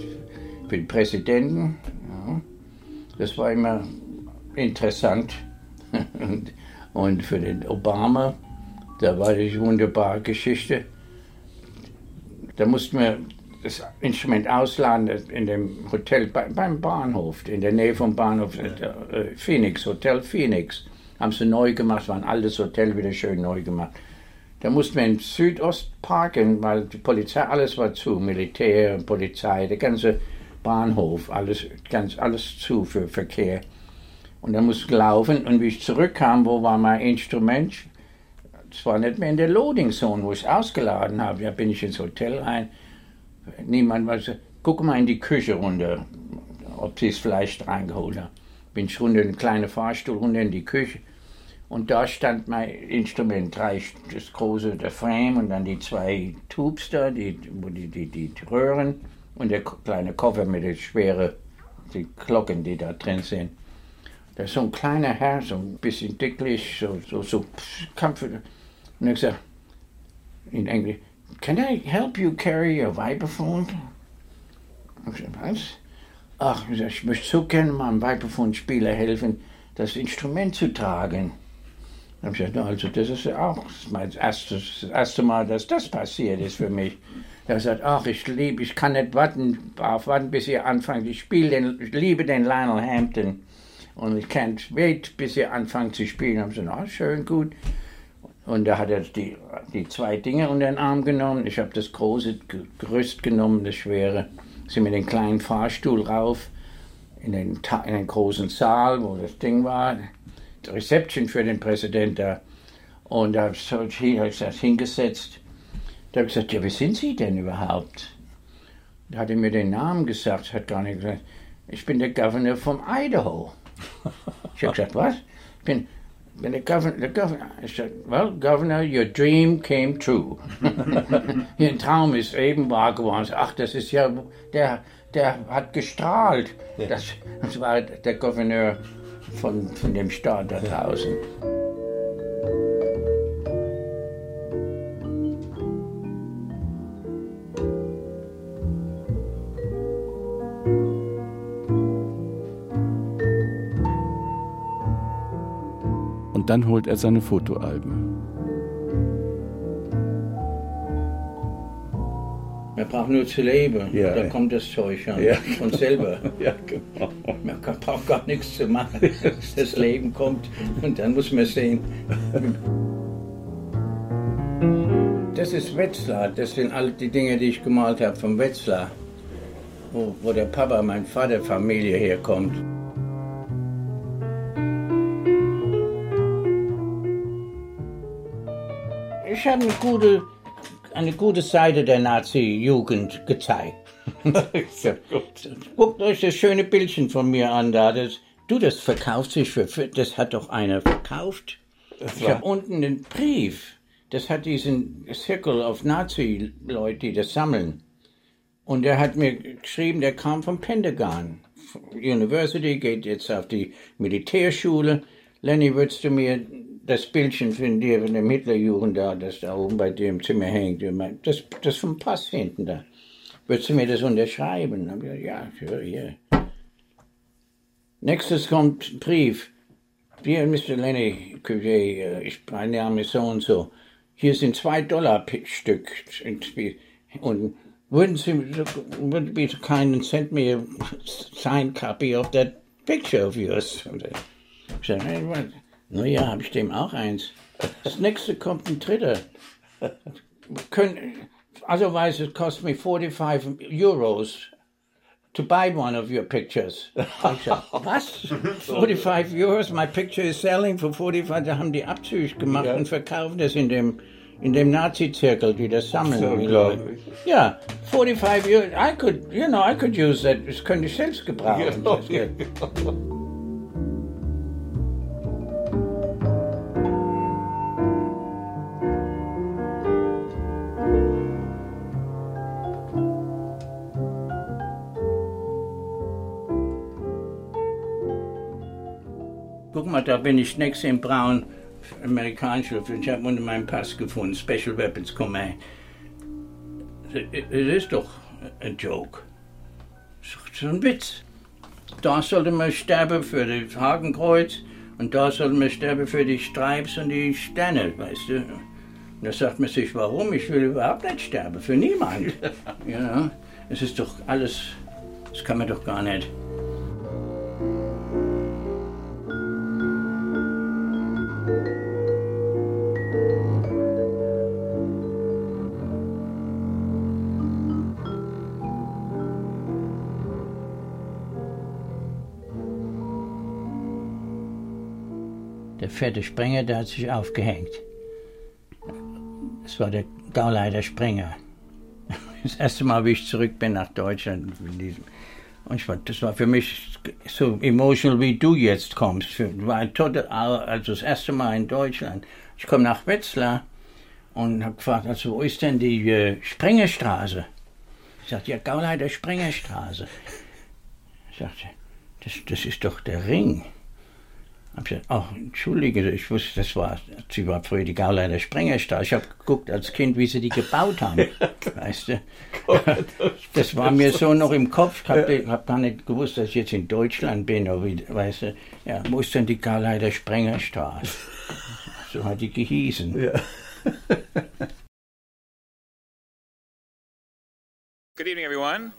Speaker 6: für den Präsidenten. Ja. Das war immer interessant. (laughs) und, und für den Obama, da war die wunderbare Geschichte. Da mussten wir das Instrument ausladen in dem Hotel beim Bahnhof, in der Nähe vom Bahnhof äh, Phoenix, Hotel Phoenix. Haben sie neu gemacht, war ein altes Hotel, wieder schön neu gemacht. Da mussten wir in Südost parken, weil die Polizei, alles war zu, Militär, Polizei, der ganze Bahnhof, alles, ganz, alles zu für Verkehr. Und dann musste ich laufen und wie ich zurückkam, wo war mein Instrument? Es war nicht mehr in der Loading Zone, wo ich es ausgeladen habe. Da bin ich ins Hotel rein niemand was. Guck mal in die Küche runter, ob sie das Fleisch reingeholt haben. Bin ich runter, einen kleinen Fahrstuhl runter in die Küche. Und da stand mein Instrument, drei, das große, der Frame und dann die zwei Tubes da, die, die, die, die Röhren und der kleine Koffer mit den schweren die Glocken, die da drin sind. Da ist so ein kleiner Herr, so ein bisschen dicklich, so, so, so Kampf. Und er gesagt, in Englisch, Can I help you carry your Vibraphone? Ich gesagt, was? Ach, ich möchte so gerne mal einem Vibraphone-Spieler helfen, das Instrument zu tragen. Dann habe ich gesagt, also das ist auch das erstes, das erste Mal, dass das passiert ist für mich. Er sagt, ach, ich liebe, ich kann nicht warten, warten, bis ihr anfangt. Ich spiele den, ich liebe den Lionel Hampton. Und ich kann nicht wait, bis ihr anfangt zu spielen. Haben sie gesagt, ah, schön, gut. Und da hat er die, die zwei Dinge unter den Arm genommen. Ich habe das große Gerüst genommen, das schwere. Sind mit dem kleinen Fahrstuhl rauf in den, in den großen Saal, wo das Ding war. Die Reception für den Präsidenten da. Und da habe ich das hingesetzt. Da habe ich gesagt, ja, wer sind Sie denn überhaupt? Da hat er mir den Namen gesagt, hat gar nicht gesagt. Ich bin der Governor von Idaho. Ich habe gesagt, was? Ich bin, bin der Governor, der Governor. Ich sagte, well, Governor, your dream came true. (laughs) Ihr Traum ist eben wahr geworden. Ach, das ist ja, der, der hat gestrahlt. Das, das war der Gouverneur von, von dem Staat da draußen.
Speaker 3: Und dann holt er seine Fotoalben.
Speaker 6: Man braucht nur zu leben,
Speaker 7: Ja,
Speaker 6: da kommt das Zeug an,
Speaker 7: Ja,
Speaker 6: von selber. (laughs)
Speaker 7: Ja, genau.
Speaker 6: Man braucht gar nichts zu machen. Das Leben kommt und dann muss man sehen. Das ist Wetzlar, das sind all die Dinge, die ich gemalt habe vom Wetzlar, wo, wo der Papa, mein Vater, Familie herkommt. Eine gute, eine gute Seite der Nazi-Jugend gezeigt. (laughs)
Speaker 7: Sehr gut.
Speaker 6: Guckt euch das schöne Bildchen von mir an da. Das, du, das verkauft sich für, das hat doch einer verkauft. Ich
Speaker 7: war-
Speaker 6: habe unten einen Brief. Das hat diesen Circle of Nazi-Leute, die das sammeln. Und der hat mir geschrieben, der kam vom Pentagon. University, geht jetzt auf die Militärschule. Lenny, würdest du mir das Bildchen von dir, von dem Hitlerjugend da, das da oben bei dir im Zimmer hängt, das, das vom Pass hinten da. Würdest du mir das unterschreiben? Hab ich gesagt, ja, yeah. Nächstes kommt ein Brief. Dear Mr. Lenny Cuvier, äh, ich, mein Name ist so und so. Hier sind zwei Dollar Stück. Und würden Sie, would be so kind and send me a signed copy of that picture of yours? Und ich sage, hey, was? Na ja, habe ich dem auch eins. Das nächste kommt ein dritter. Können, otherwise it cost me 45 Euros to buy one of your pictures. Sag, (laughs) was? 45 Euros? My picture is selling for 45. Da haben die Abzüge gemacht und verkaufen das in dem, in dem Nazi-Zirkel, die das sammeln.
Speaker 7: So unglaublich.
Speaker 6: Leute. Ja, 45 Euros. I could, you know, I could use that. Das könnte ich selbst gebrauchen. das Mal, da bin ich nächstes in Braun, amerikanische, ich habe unter meinem Pass gefunden, Special Weapons Command. Es ist doch ein Joke. Es ist so ein Witz. Da sollte man sterben für das Hakenkreuz und da sollte man sterben für die Stripes und die Sterne, weißt du. Und da sagt man sich, warum? Ich will überhaupt nicht sterben, für niemand. (laughs) ja, es ist doch alles, das kann man doch gar nicht. Fette Sprenger, der hat sich aufgehängt. Das war der Gauleiter Sprenger. (laughs) Das erste Mal, wie ich zurück bin nach Deutschland. Und ich war, das war für mich so emotional, wie du jetzt kommst. Für, war total, also das erste Mal in Deutschland. Ich komme nach Wetzlar und habe gefragt, also wo ist denn die äh, Sprengerstraße? Ich sagte, ja, Gauleiter Sprengerstraße. Ich sagte, das, das ist doch der Ring.
Speaker 8: Hab gesagt, ach, entschuldige, ich wusste, das war, sie war früher die Gauleiter Sprengerstadt. Ich habe geguckt als Kind, wie sie die gebaut haben. (laughs) weißt du? (laughs) Das war mir so noch im Kopf. Ich habe hab gar nicht gewusst, dass ich jetzt in Deutschland bin. Oder wie, weißt du? Ja, wo ist denn die Gauleiter Sprengerstraße? (laughs) So hat die gehießen. Ja.
Speaker 9: Good evening, everyone.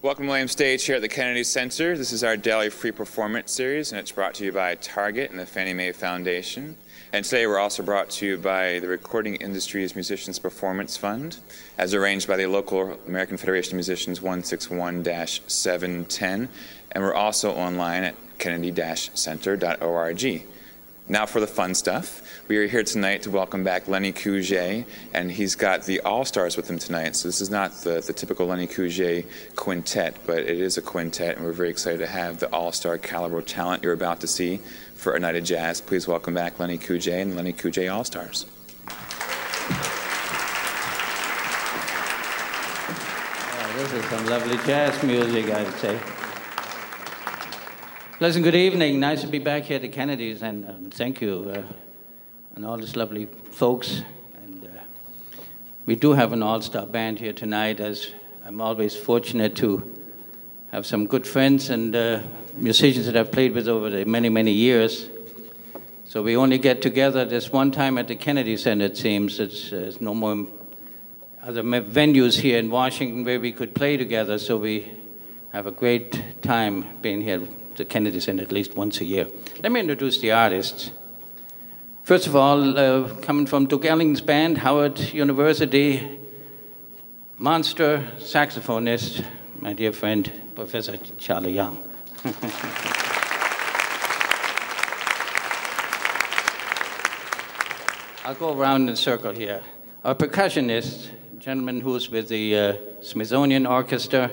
Speaker 9: Welcome to William Stage here at the Kennedy Center. This is our daily free performance series, and it's brought to you by Target and the Fannie Mae Foundation. And today we're also brought to you by the Recording Industries Musicians Performance Fund, as arranged by the local American Federation of Musicians 161 710. And we're also online at kennedy center.org. Now for the fun stuff. We are here tonight to welcome back Lenny Couget, and he's got the All Stars with him tonight. So this is not the, the typical Lenny Couget quintet, but it is a quintet, and we're very excited to have the All Star caliber talent you're about to see for a night of jazz. Please welcome back Lenny Couget and Lenny Couget All Stars.
Speaker 8: Oh, this is some lovely jazz music, I'd say. Pleasant good evening. Nice to be back here at the Kennedys, and um, thank you, uh, and all these lovely folks. And uh, we do have an all-star band here tonight, as I'm always fortunate to have some good friends and uh, musicians that I've played with over the many, many years. So we only get together this one time at the Kennedy Center, it seems. It's, uh, no more other venues here in Washington where we could play together, so we have a great time being here the Kennedy Center at least once a year. Let me introduce the artists. First of all, uh, coming from Duke Ellington's band, Howard University, monster saxophonist, my dear friend, Professor Charlie Young. (laughs) I'll go around in a circle here. Our percussionist, gentleman who's with the uh, Smithsonian Orchestra,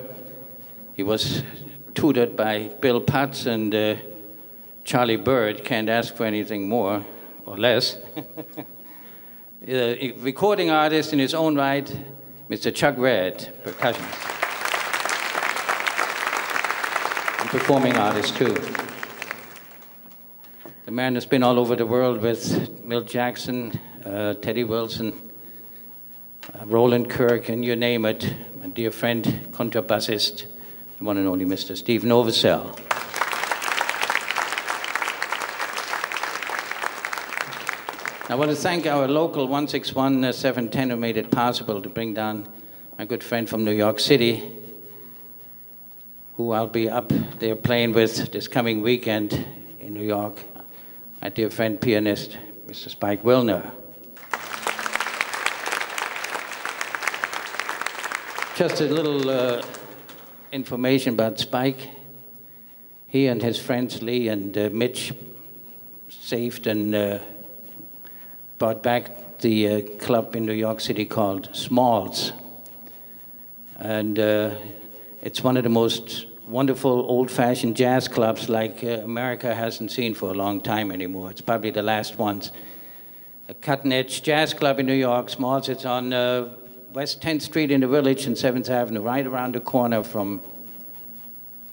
Speaker 8: he was tutored by Bill Potts and uh, Charlie Bird. Can't ask for anything more or less. (laughs) a recording artist in his own right, Mr. Chuck Red, percussionist. And performing artist, too. The man has been all over the world with Milt Jackson, uh, Teddy Wilson, uh, Roland Kirk, and you name it. My dear friend, contrabassist the one and only Mr. Steve Novosel. I want to thank our local 161 710 who made it possible to bring down my good friend from New York City, who I'll be up there playing with this coming weekend in New York, my dear friend pianist, Mr. Spike Wilner. Just a little uh, information about Spike. He and his friends Lee and uh, Mitch saved and uh, brought back the uh, club in New York City called Smalls. And uh, it's one of the most wonderful old fashioned jazz clubs like uh, America hasn't seen for a long time anymore. It's probably the last ones. A cutting edge jazz club in New York, Smalls. It's on uh, West 10th Street in the village and 7th Avenue, right around the corner from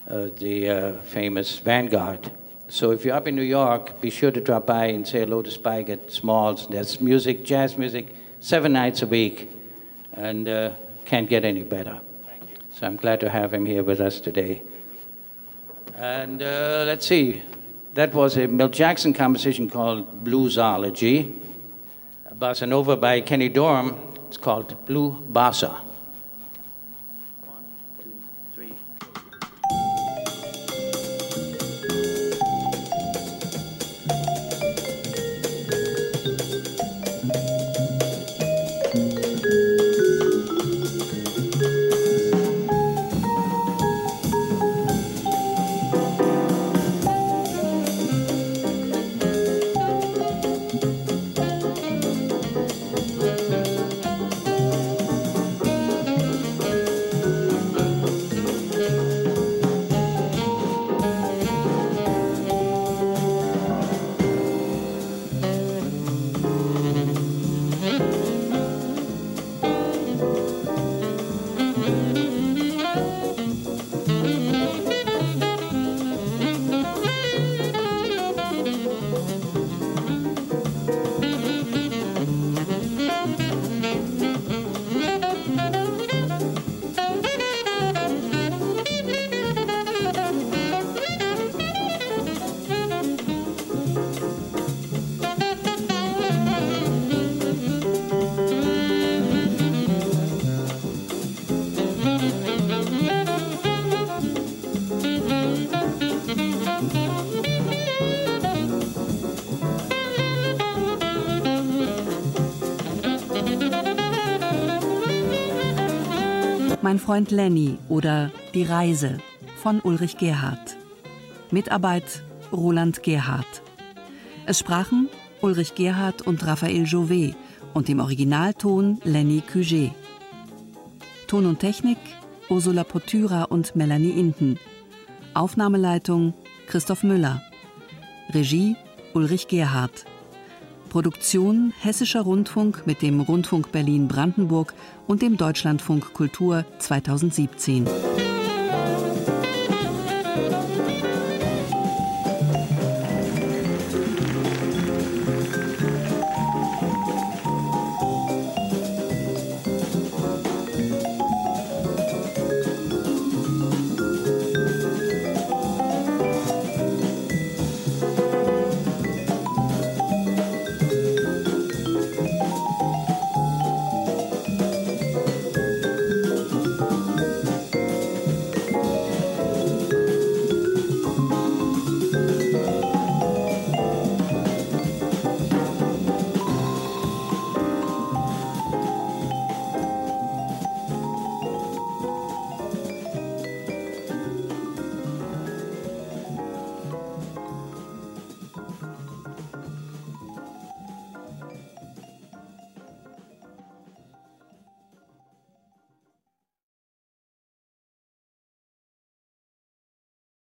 Speaker 8: uh, the uh, famous Vanguard. So if you're up in New York, be sure to drop by and say hello to Spike at Smalls. There's music, jazz music, seven nights a week, and uh, can't get any better. So I'm glad to have him here with us today. And uh, let's see, that was a Milt Jackson composition called Bluesology. Bossa nova by Kenny Dorham it's called Blue Bossa.
Speaker 2: Mein Freund Lenny oder Die Reise von Ulrich Gerhardt. Mitarbeit Roland Gerhardt. Es sprachen Ulrich Gerhardt und Raphael Jouvet und im Originalton Lenny Cuget. Ton und Technik Ursula Potyra und Melanie Inten. Aufnahmeleitung Christoph Müller. Regie Ulrich Gerhardt. Produktion Hessischer Rundfunk mit dem Rundfunk Berlin Brandenburg und dem Deutschlandfunk Kultur 2017.